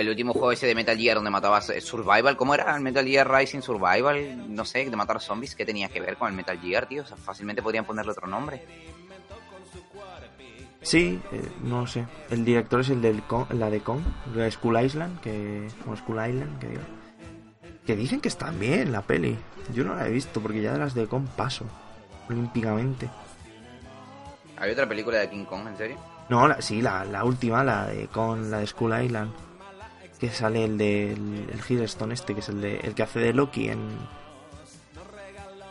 el último juego ese de Metal Gear donde matabas eh, Survival, ¿cómo era? El Metal Gear Rising Survival, no sé, de matar zombies, ¿qué tenía que ver con el Metal Gear, tío? O sea, fácilmente podrían ponerle otro nombre. Sí, eh, no sé. El director es el del Con- la de Kong, la de School Island, que o School Island, que digo. Que dicen que está bien la peli. Yo no la he visto porque ya de las de Kong paso olímpicamente. ¿Hay otra película de King Kong, en serio? No, la, sí, la, la última, la de con la de School Island. Que sale el del el Hiddleston este, que es el de el que hace de Loki en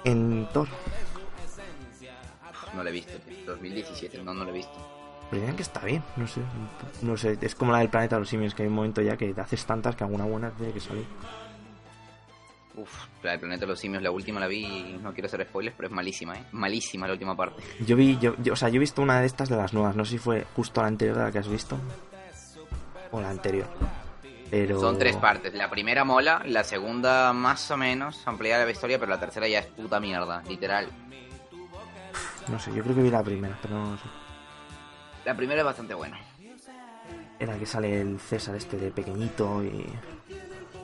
en Thor. No la he visto, tío. 2017, no, no la he visto. Pero dicen que está bien, no sé, no sé, es como la del planeta de los simios, que hay un momento ya que te haces tantas que alguna buena tiene que salir. Uf, la del Planeta de los Simios, la última la vi, y no quiero hacer spoilers, pero es malísima, ¿eh? Malísima la última parte. *laughs* Yo vi, yo, yo- o sea, yo he visto una de estas de las nuevas, no sé si fue justo la anterior de la que has visto. O la anterior. Pero... Son tres partes. La primera mola, la segunda más o menos ampliada la historia, pero la tercera ya es puta mierda, literal. No sé, yo creo que vi la primera, pero no sé. La primera es bastante buena. era que sale el César este de pequeñito y,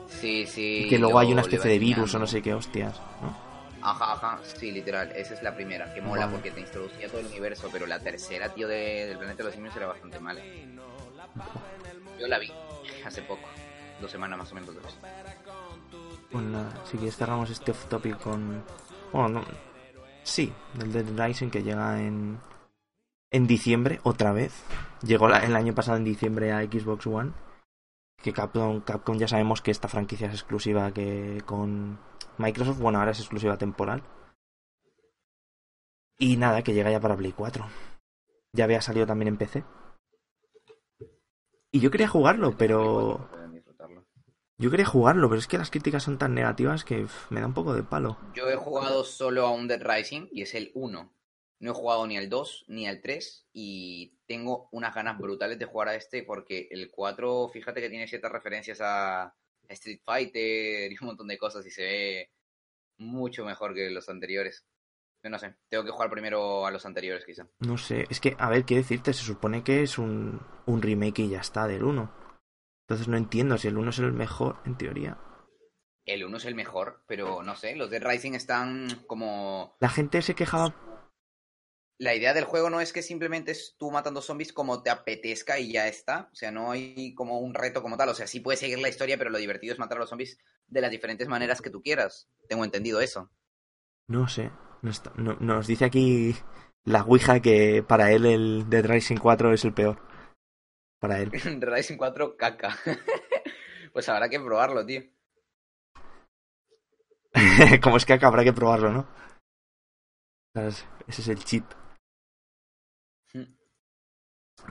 Sí, sí. y que luego hay una especie de virus o no sé qué hostias, ¿no? Ajá, ajá, sí, literal. Esa es la primera, que mola Vale. porque te introducía todo el universo, pero la tercera, tío, de- del planeta de los simios era bastante mala. Yo la vi hace poco, dos semanas más o menos. Dos. Si quieres cerramos este off topic con... Bueno, no... Sí, el Dead Rising que llega en... En diciembre, otra vez. Llegó el año pasado en diciembre a Xbox One. Que Capcom, Capcom ya sabemos que esta franquicia es exclusiva que con Microsoft. Bueno, ahora es exclusiva temporal. Y nada, que llega ya para Play 4. Ya había salido también en PC. Y yo quería jugarlo, pero... Yo quería jugarlo, pero es que las críticas son tan negativas que me da un poco de palo. Yo he jugado solo a un Dead Rising y es el 1. No he jugado ni al 2 ni al 3 y tengo unas ganas brutales de jugar a este porque el 4, fíjate que tiene ciertas referencias a Street Fighter y un montón de cosas y se ve mucho mejor que los anteriores. Yo no sé, tengo que jugar primero a los anteriores quizá. No sé, es que, a ver, qué decirte, se supone que es un, un remake y ya está del 1. Entonces no entiendo si el 1 es el mejor, en teoría. El 1 es el mejor, pero no sé, los Dead Rising están como... La gente se quejaba, La idea del juego no es que simplemente es tú matando zombies como te apetezca y ya está. O sea, no hay como un reto como tal. O sea, sí puedes seguir la historia, pero lo divertido es matar a los zombies de las diferentes maneras que tú quieras. Tengo entendido eso. no sé, no está- no- nos dice aquí la Ouija que para él el Dead Rising 4 es el peor. Para él. *laughs* Dead Rising 4, caca. *laughs* pues habrá que probarlo, tío. *laughs* Como es que acá habrá que probarlo, ¿no? ¿Sabes? Ese es el cheat.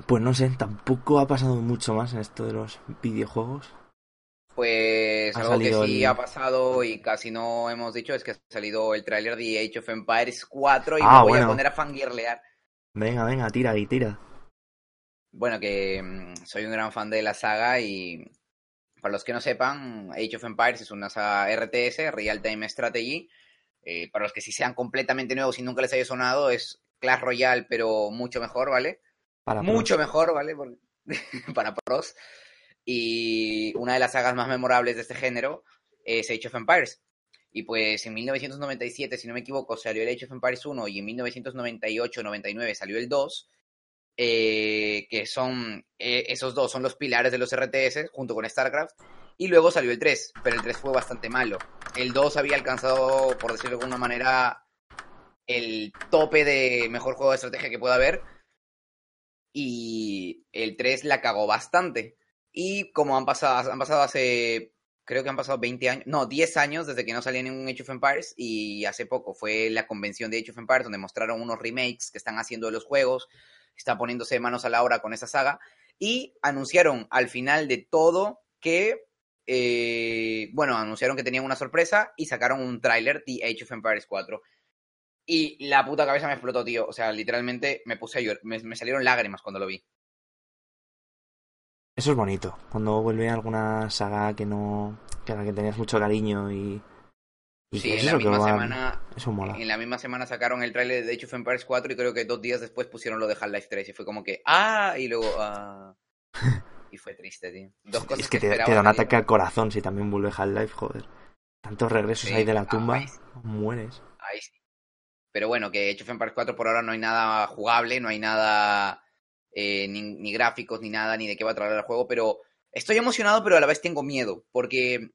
Pues no sé, tampoco ha pasado mucho más en esto de los videojuegos. Pues Ha algo que sí el- ha pasado y casi no hemos dicho es que ha salido el tráiler de Age of Empires 4 y Ah, me voy bueno. a poner a fangirlear. Venga, venga, tira y tira. Bueno, que mm, soy un gran fan de la saga y para los que no sepan, Age of Empires es una saga RTS, Real Time Strategy. Eh, para los que sí sean completamente nuevos y nunca les haya sonado, es Clash Royale, pero mucho mejor, ¿vale? Para mucho pros. mejor, ¿vale? *laughs* Para pros. Y una de las sagas más memorables de este género es Age of Empires. Y pues en 1997, si no me equivoco, salió el Age of Empires 1 y en 1998-99 salió el 2, eh, que son eh, esos dos son los pilares de los RTS junto con StarCraft. Y luego salió el 3, pero el 3 fue bastante malo. El 2 había alcanzado, por decirlo de alguna manera, el tope de mejor juego de estrategia que pueda haber. Y el 3 la cagó bastante. Y como han pasado, han pasado hace, creo que han pasado 20 años, no, 10 años desde que no salía ningún Age of Empires. Y hace poco fue la convención de Age of Empires donde mostraron unos remakes que están haciendo de los juegos. Está poniéndose manos a la obra con esa saga. Y anunciaron al final de todo que eh, bueno, anunciaron que tenían una sorpresa y sacaron un tráiler de Age of Empires 4. Y la puta cabeza me explotó, tío. O sea, literalmente me puse a llorar. Me salieron lágrimas cuando lo vi. Eso es bonito. Cuando vuelve alguna saga que no. que a la que tenías mucho cariño y. y Sí, que en es la misma va- semana. Eso mola. En la misma semana sacaron el tráiler de Age of Empires 4 y creo que dos días después pusieron lo de Half-Life 3 y fue como que ¡ah! y luego ¡ah! *laughs* y fue triste, tío. Dos cosas Es que te, da un que ataque al corazón si también vuelve Half-Life, joder. Tantos regresos Sí, ahí de la ah, tumba, ahí sí. mueres. Ahí sí. Pero bueno, que Age of Empires 4 por ahora no hay nada jugable, no hay nada, eh, ni, gráficos, ni nada, ni de qué va a tratar el juego, pero estoy emocionado, pero a la vez tengo miedo, porque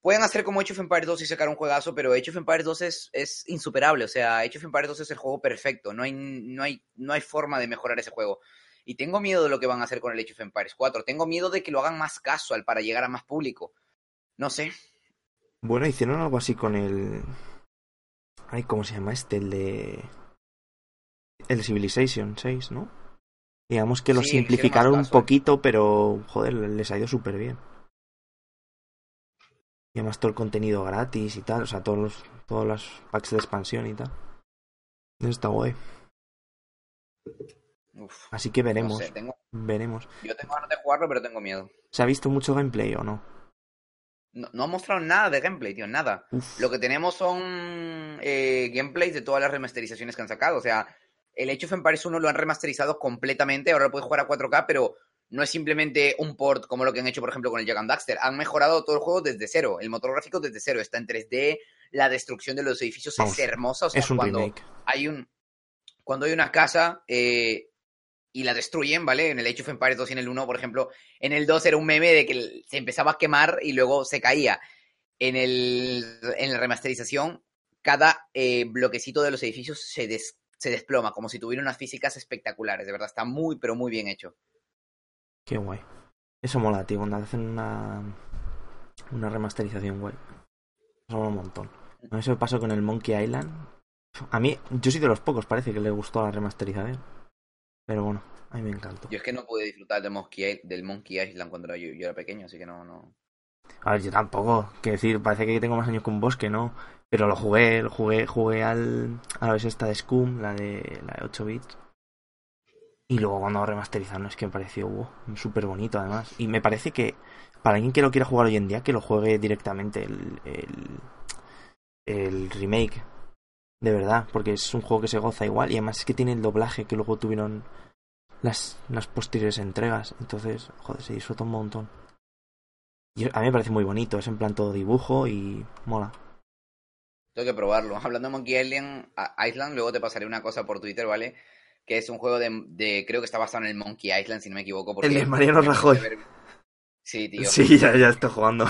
pueden hacer como Age of Empires 2 y sacar un juegazo, pero Age of Empires 2 es, es insuperable, o sea, Age of Empires 2 es el juego perfecto, no hay, no, hay, no hay forma de mejorar ese juego. Y tengo miedo de lo que van a hacer con el Age of Empires 4, tengo miedo de que lo hagan más casual para llegar a más público. No sé, Bueno, hicieron algo así con el. Ay, ¿cómo se llama este? El de. El Civilization 6, ¿no? Digamos que lo Sí, simplificaron un poquito, pero. Joder, les ha ido súper bien. Y además todo el contenido gratis y tal, o sea, todos los, todos los packs de expansión y tal. Eso está guay. Uf, Así que no veremos, sé, tengo, veremos. yo tengo ganas de jugarlo, pero tengo miedo. ¿Se ha visto mucho gameplay o no? No, no ha mostrado nada de gameplay, tío, nada. Uf. Lo que tenemos son eh, gameplays de todas las remasterizaciones que han sacado. O sea, el Age of Empires 1 lo han remasterizado completamente. Ahora lo puedes jugar a 4K, pero no es simplemente un port como lo que han hecho, por ejemplo, con el Jack and Daxter. Han mejorado todo el juego desde cero. El motor gráfico desde cero. Está en 3D. La destrucción de los edificios Vamos, es hermosa. O sea, es un cuando remake. hay un. Cuando hay una casa eh, y la destruyen, ¿vale? En el Age of Empires 2 y en el 1, por ejemplo. En el 2 era un meme de que se empezaba a quemar y luego se caía. En, el, en la remasterización, cada eh, bloquecito de los edificios se, des- se desploma, como si tuviera unas físicas espectaculares. De verdad, está muy, pero muy bien hecho. Qué guay. Eso mola, tío, cuando hacen una, una remasterización guay. Eso mola un montón. Mí eso me pasó con el Monkey Island. A mí, yo soy de los pocos, parece que le gustó la remasterización. Pero bueno, a mí me encantó. Yo es que no pude disfrutar de Monkey, del Monkey Island cuando yo, yo era pequeño, así que no, no. A ver, yo tampoco. Quiero decir, parece que tengo más años con vos que no. Pero lo jugué, lo jugué, jugué al, a la vez esta de Scum, la de, la de 8 bits. Y luego cuando remasterizaron es que me pareció wow, súper bonito además. Y me parece que para alguien que lo quiera jugar hoy en día, que lo juegue directamente el, el, el remake. De verdad, porque es un juego que se goza igual. Y además es que tiene el doblaje que luego tuvieron las, las posteriores entregas. Entonces, joder, se disfruta un montón. Y a mí me parece muy bonito, es en plan todo dibujo y mola. Tengo que probarlo. *laughs* Hablando de Monkey Island, Island, luego te pasaré una cosa por Twitter, ¿vale? Que es un juego de, de- creo que está basado en el Monkey Island, si no me equivoco. Porque El de Mariano Rajoy. ver- Sí, tío. Sí, ya, ya estoy jugando.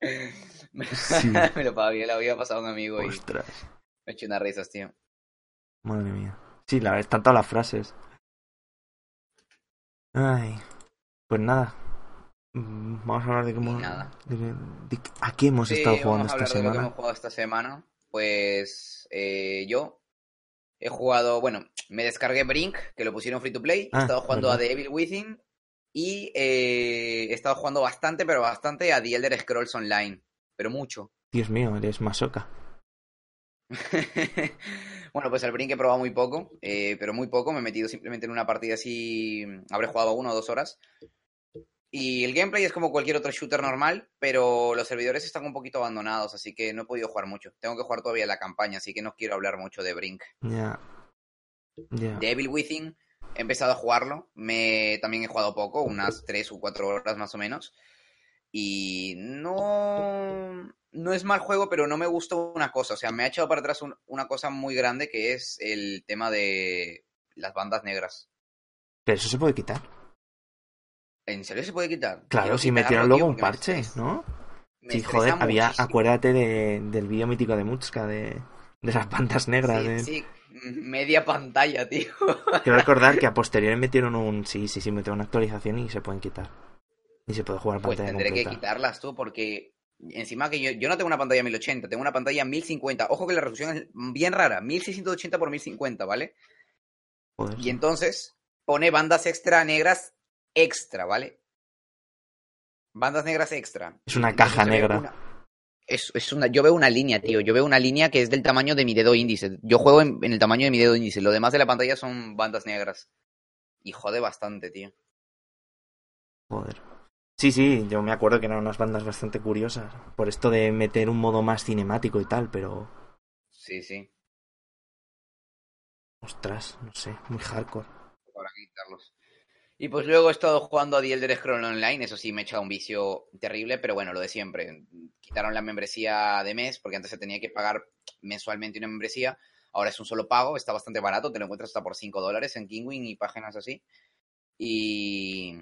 *laughs* me, Sí. *laughs* me lo pagué, lo había pasado a un amigo y Ostras, me eché unas risas, tío. madre mía. Sí, la verdad, están todas las frases. Ay, pues nada. Mm, Vamos a hablar de cómo. nada. de- de- ¿A qué hemos Sí, estado vamos jugando a esta lo que semana? hemos jugado esta semana. Pues eh, yo he jugado, bueno, me descargué Brink, que lo pusieron free to play. He Ah, estado jugando verdad. a The Evil Within. Y eh, he estado jugando bastante, pero bastante a The Elder Scrolls Online. Pero mucho. *laughs* Dios mío, eres masoca. bueno, pues al Brink he probado muy poco, eh, pero muy poco. Me he metido simplemente en una partida así. Habré jugado una o dos horas. Y el gameplay es como cualquier otro shooter normal, pero los servidores están un poquito abandonados, así que no he podido jugar mucho. Tengo que jugar todavía la campaña, así que no quiero hablar mucho de Brink. Ya. Ya. The Evil Within, he empezado a jugarlo. Me, también he jugado poco, unas 3 o 4 horas más o menos. Y no, no es mal juego, pero no me gusta una cosa. O sea, me ha echado para atrás un- una cosa muy grande que es el tema de las bandas negras. Pero eso se puede quitar. ¿En serio se puede quitar? Claro, Quiero si metieron luego un me parche, ¿no? me Sí, joder, había, acuérdate de, del vídeo mítico de Mutska, de, de las bandas negras. Sí, de- sí, media pantalla, tío. *laughs* Quiero recordar que a posteriori metieron un. Sí, sí, sí, metieron una actualización y se pueden quitar. Y se puede jugar Pues pantalla tendré que quitarlas tú porque encima que yo, yo no tengo una pantalla 1080, tengo una pantalla 1050. Ojo que la resolución es bien rara, 1680 por 1050, ¿vale? Joder, Y entonces pone bandas extra negras extra, ¿vale? Bandas negras extra. Es una caja negra. una- Es, es una, yo veo una línea, tío. Yo veo una línea que es del tamaño de mi dedo índice. Yo juego en, en el tamaño de mi dedo índice. Lo demás de la pantalla son bandas negras. Y jode bastante, tío. Joder. Sí, sí, yo me acuerdo que eran unas bandas bastante curiosas. Por esto de meter un modo más cinemático y tal, pero. Sí, sí. Ostras, no sé, muy hardcore. Quitarlos. Y pues luego he estado jugando a The Elder Online, eso sí me he echado un vicio terrible, pero bueno, lo de siempre. Quitaron la membresía de mes, porque antes se tenía que pagar mensualmente una membresía, ahora es un solo pago, está bastante barato, te lo encuentras hasta por 5 dólares en Kingwin y páginas así. Y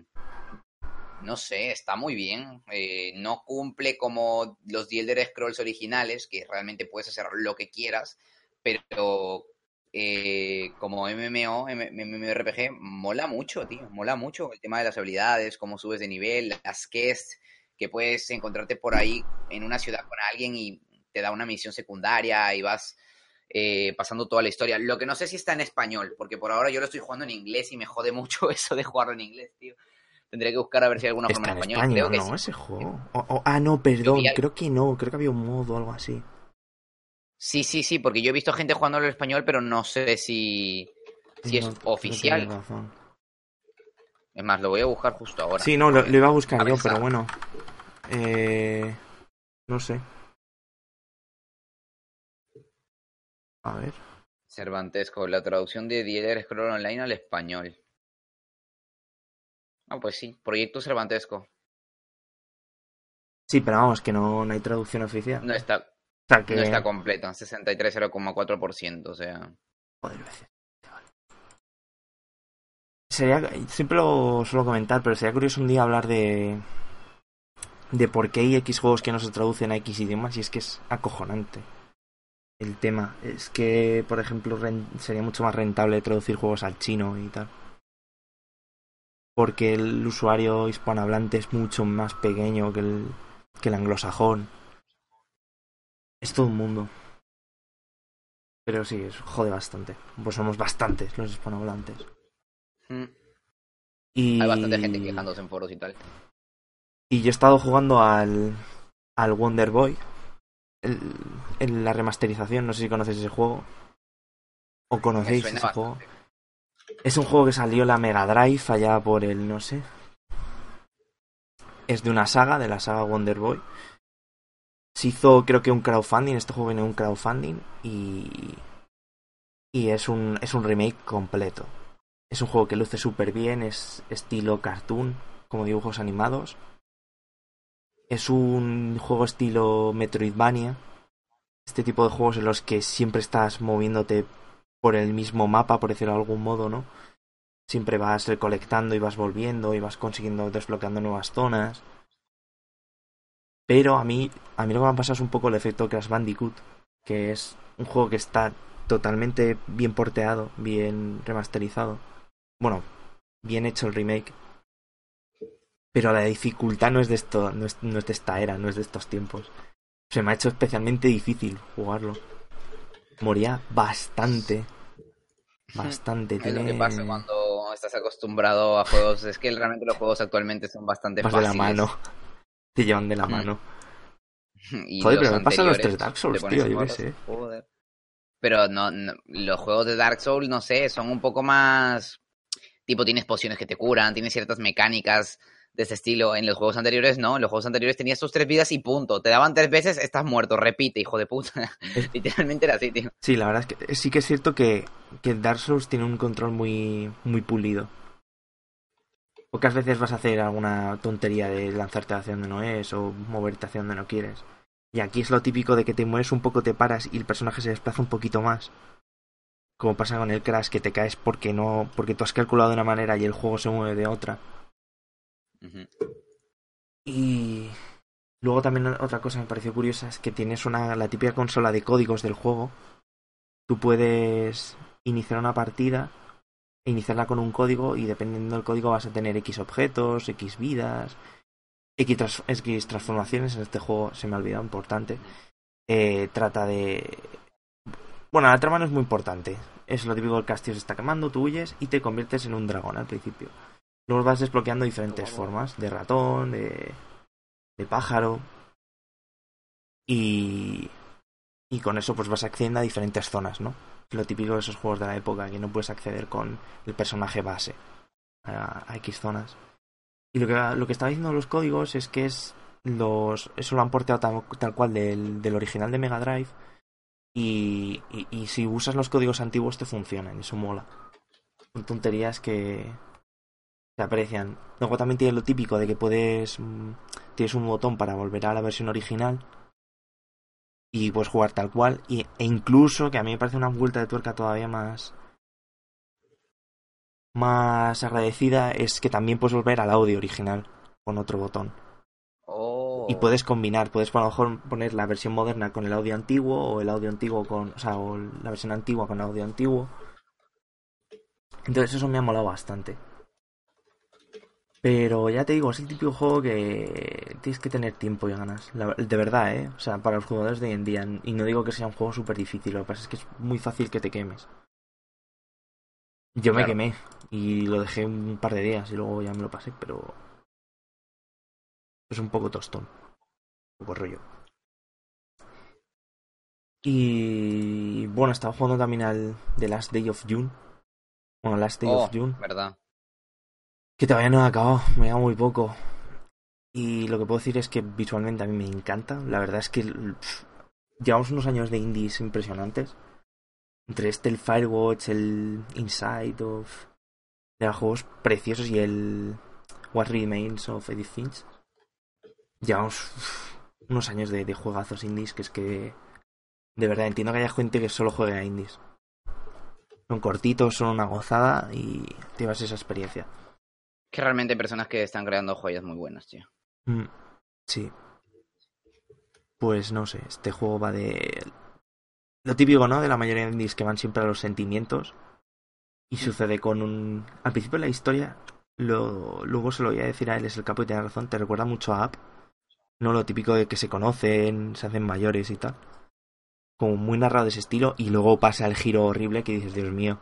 no sé, está muy bien. Eh, no cumple como los The Scrolls originales, que realmente puedes hacer lo que quieras, pero eh, como MMO, MMORPG, mola mucho, tío. Mola mucho el tema de las habilidades, cómo subes de nivel, las quests, que puedes encontrarte por ahí en una ciudad con alguien y te da una misión secundaria y vas eh, pasando toda la historia. Lo que no sé si está en español, porque por ahora yo lo estoy jugando en inglés y me jode mucho *laughs* eso de jugarlo en inglés, tío. Tendré que buscar a ver si hay alguna forma en español. Creo que ¿no? sí. Ese juego. O- o- ah, no, perdón, creo que no. Creo que había un modo o algo así. Sí, sí, sí, porque yo he visto gente jugándolo en español, pero no sé si, si es No, oficial. Es más, lo voy a buscar justo ahora. Sí, no, lo, lo iba a buscar A yo, pero bueno. Eh, no sé. A ver. Cervantesco, la traducción de The Elder Scrolls Online al español. Ah, pues sí, Proyecto Cervantesco. Sí, pero vamos, que no, no hay traducción oficial. No está, O sea, que... no está completa, 63,4%, o sea... Joder, veces. Sería, siempre lo suelo comentar, pero sería curioso un día hablar de de por qué hay X juegos que no se traducen a X idiomas y es que es acojonante el tema. Es que, por ejemplo, sería mucho más rentable traducir juegos al chino y tal. Porque el usuario hispanohablante es mucho más pequeño que el, que el anglosajón. Es todo un mundo. Pero sí, es jode bastante. Pues somos bastantes los hispanohablantes. Mm. Y... Hay bastante gente quejándose en foros y tal. Y yo he estado jugando al, al Wonder Boy. en la remasterización, no sé si conocéis ese juego. O conocéis ese bastante. juego. Es un juego que salió en la Mega Drive allá por el, no sé. Es de una saga, de la saga Wonder Boy. Se hizo, creo que un crowdfunding. Este juego viene un crowdfunding. Y. Y es un, es un remake completo. Es un juego que luce súper bien. Es estilo cartoon, como dibujos animados. Es un juego estilo Metroidvania. Este tipo de juegos en los que siempre estás moviéndote por el mismo mapa, por decirlo de algún modo, ¿no? Siempre vas recolectando y vas volviendo y vas consiguiendo desbloqueando nuevas zonas. Pero a mí, a mí lo que me ha pasado es un poco el efecto Crash Bandicoot, que es un juego que está totalmente bien porteado, bien remasterizado. Bueno, bien hecho el remake. Pero la dificultad no es de esto, no es, no es de esta era, no es de estos tiempos. Se me ha hecho especialmente difícil jugarlo. Moría bastante. Bastante. Es lo que tiene- pasa cuando estás acostumbrado a juegos. Es que realmente los juegos actualmente son bastante Vas de la fáciles. mano. Te llevan de la Ujú. mano. *laughs* Y Joder, pero me pasa los tres Dark Souls, tío, yo qué sé. joder. Pero no, no- los juegos de Dark Souls, no sé, son un poco más... Tipo, tienes pociones que te curan, tienes ciertas mecánicas de ese estilo. En los juegos anteriores, no. En los juegos anteriores tenías tus tres vidas y punto. Te daban tres veces, estás muerto. Repite, hijo de puta. *laughs* Literalmente era así, tío. Sí, la verdad es que sí que es cierto que, que Dark Souls tiene un control muy, muy pulido. Pocas veces vas a hacer alguna tontería de lanzarte hacia donde no es o moverte hacia donde no quieres. Y aquí es lo típico de que te mueves un poco, te paras y el personaje se desplaza un poquito más. Como pasa con el Crash, que te caes porque no, porque tú has calculado de una manera y el juego se mueve de otra. Y luego también otra cosa que me pareció curiosa es que tienes una la típica consola de códigos del juego. Tú puedes iniciar una partida iniciarla con un código y dependiendo del código vas a tener X objetos, X vidas, X, trans- X transformaciones. En este juego se me ha olvidado, importante. Eh, trata de... Bueno, la trama no es muy importante. Es lo típico, el castillo se está quemando, tú huyes y te conviertes en un dragón al principio. Luego vas desbloqueando diferentes formas, de ratón, de, de pájaro. Y, y con eso pues vas accediendo a diferentes zonas, ¿no? Lo típico de esos juegos de la época, que no puedes acceder con el personaje base a, X zonas. Y lo que, lo que estaba diciendo los códigos es que es los eso lo han porteado tal, tal cual del, del original de Mega Drive y, y, y si usas los códigos antiguos te funcionan, eso mola. Son tonterías que, se aprecian. Luego también tiene lo típico de que puedes. mm, Tienes un botón para volver a la versión original. Y puedes jugar tal cual. Y, e incluso, que a mí me parece una vuelta de tuerca todavía más. Más agradecida, es que también puedes volver al audio original con otro botón. Oh. Y puedes combinar, puedes a lo mejor poner la versión moderna con el audio antiguo, o el audio antiguo con. O sea, o la versión antigua con el audio antiguo. Entonces eso me ha molado bastante. Pero ya te digo, es el típico juego que tienes que tener tiempo y ganas. La- de verdad, ¿eh? O sea, para los jugadores de hoy en día. Y no digo que sea un juego súper difícil, lo que pasa es que es muy fácil que te quemes. Yo me quemé y lo dejé un par de días y luego ya me lo pasé, pero... Es un poco tostón. Un poco rollo. Y bueno, estaba jugando también al The Last Day of June. Bueno, Last Day Oh, of June. verdad. Que todavía no he acabado, me queda muy poco. Y lo que puedo decir es que visualmente a mí me encanta. La verdad es que llevamos unos años de indies impresionantes. Entre este, el Firewatch, el Inside of... De juegos preciosos y el What Remains of Edith Finch. Llevamos unos años de, de juegazos indies que es que de verdad entiendo que haya gente que solo juegue a indies. Son cortitos, son una gozada y te llevas esa experiencia. Que realmente hay personas que están creando joyas muy buenas, tío. Mm, sí. Pues no sé, este juego va de. Lo típico, ¿no? De la mayoría de indies que van siempre a los sentimientos. Y sucede con un. Al principio de la historia, lo... luego se lo voy a decir a él, es el capo y tiene razón, te recuerda mucho a Up. No lo típico de que se conocen, se hacen mayores y tal. Como muy narrado de ese estilo, y luego pasa el giro horrible que dices, Dios mío,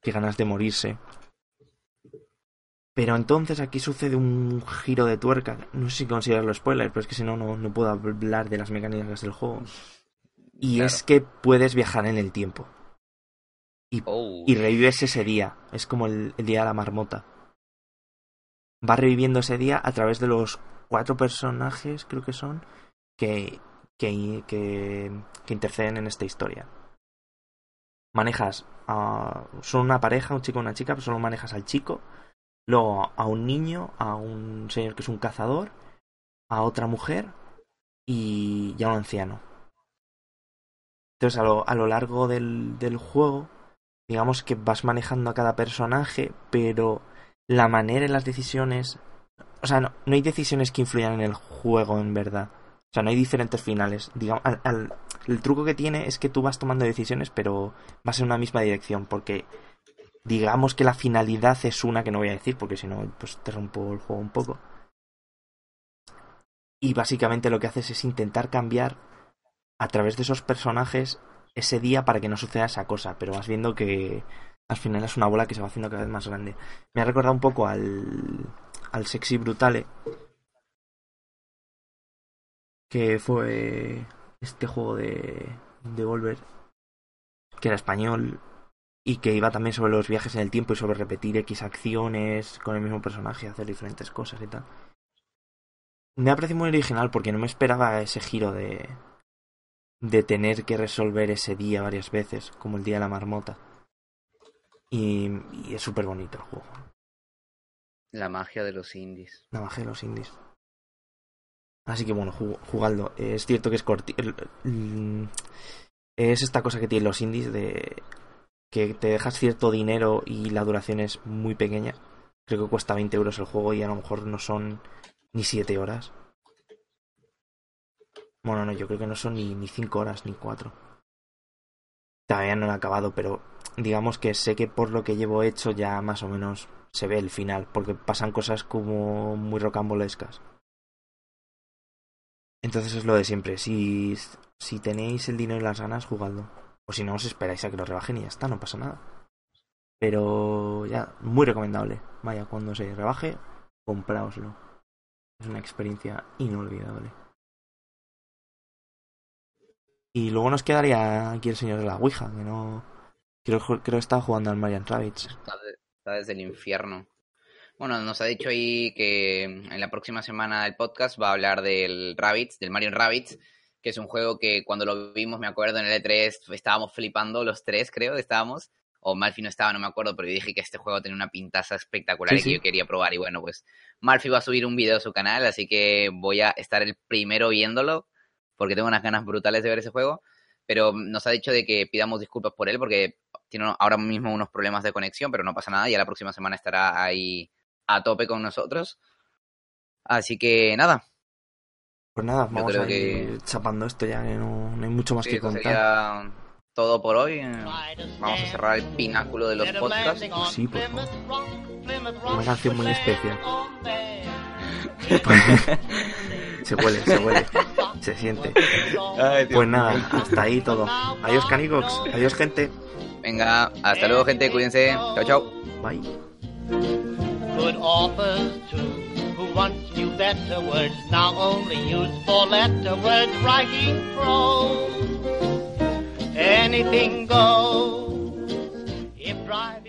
qué ganas de morirse. Pero entonces aquí sucede un giro de tuerca. No sé si considerarlo spoiler, pero es que si no, no, no puedo hablar de las mecánicas del juego. Y Claro. es que puedes viajar en el tiempo. Y, Oh. y revives ese día. Es como el, el día de la marmota. Vas reviviendo ese día a través de los cuatro personajes, creo que son, que, que, que, que interceden en esta historia. Manejas. Son una pareja, un chico y una chica, pero solo manejas al chico. Luego a un niño, a un señor que es un cazador, a otra mujer y, y a un anciano. Entonces, a lo, a lo largo del, del juego, digamos que vas manejando a cada personaje, pero la manera en las decisiones. O sea, no, no hay decisiones que influyan en el juego en verdad. O sea, no hay diferentes finales. Digamos, al- al- el truco que tiene es que tú vas tomando decisiones, pero vas en una misma dirección, porque digamos que la finalidad es una que no voy a decir, porque si no, pues te rompo el juego un poco. Y básicamente lo que haces es intentar cambiar a través de esos personajes ese día para que no suceda esa cosa, pero vas viendo que al final es una bola que se va haciendo cada vez más grande. Me ha recordado un poco al, al Sexy Brutale, que fue este juego de, de Volver, que era español y que iba también sobre los viajes en el tiempo y sobre repetir X acciones con el mismo personaje, hacer diferentes cosas y tal. Me ha parecido muy original porque no me esperaba ese giro de, de tener que resolver ese día varias veces, como el día de la marmota. Y, y es súper bonito el juego. La magia de los indies. La magia de los indies. Así que bueno, ju- jugadlo. Es cierto que es corti Es esta cosa que tienen los indies de que te dejas cierto dinero y la duración es muy pequeña. Creo que cuesta 20 euros el juego y a lo mejor no son ni 7 horas. Bueno, no, yo creo que no son ni, ni 5 horas ni 4. Todavía no lo he acabado, pero digamos que sé que por lo que llevo hecho ya más o menos se ve el final, porque pasan cosas como muy rocambolescas. Entonces es lo de siempre, si, si tenéis el dinero y las ganas, jugadlo. O si no, os esperáis a que lo rebajen y ya está, no pasa nada. Pero ya, muy recomendable. Vaya, cuando se rebaje, compraoslo. Es una experiencia inolvidable. Y luego nos quedaría aquí el señor de la Ouija, que no... Creo, creo que estaba jugando al Marian Rabbids. Está, de- está desde el infierno. Bueno, nos ha dicho ahí que en la próxima semana del podcast va a hablar del Rabbids, del Mario Rabbids, que es un juego que cuando lo vimos, me acuerdo, en el E3 estábamos flipando los tres, creo, estábamos. O Malfi no estaba, no me acuerdo, pero yo dije que este juego tenía una pintaza espectacular Sí, y que sí. yo quería probar. Y bueno, pues Malfi va a subir un video a su canal, así que voy a estar el primero viéndolo, porque tengo unas ganas brutales de ver ese juego. Pero nos ha dicho de que pidamos disculpas por él, porque tiene ahora mismo unos problemas de conexión, pero no pasa nada, ya la próxima semana estará ahí a tope con nosotros. Así que nada, Pues nada, vamos a ir chapando esto ya, que no, no hay mucho más sí, que contar. sería todo por hoy. Eh, Vamos a cerrar el pináculo de los podcasts. Sí, por favor. Una canción muy especial. *laughs* se huele, se huele, se siente. Pues nada, hasta ahí todo. Adiós Canicox, adiós gente. Venga, hasta luego gente, cuídense. Chao, chao. Bye. once knew better words, now only used for letter words, writing prose. Anything goes. If right.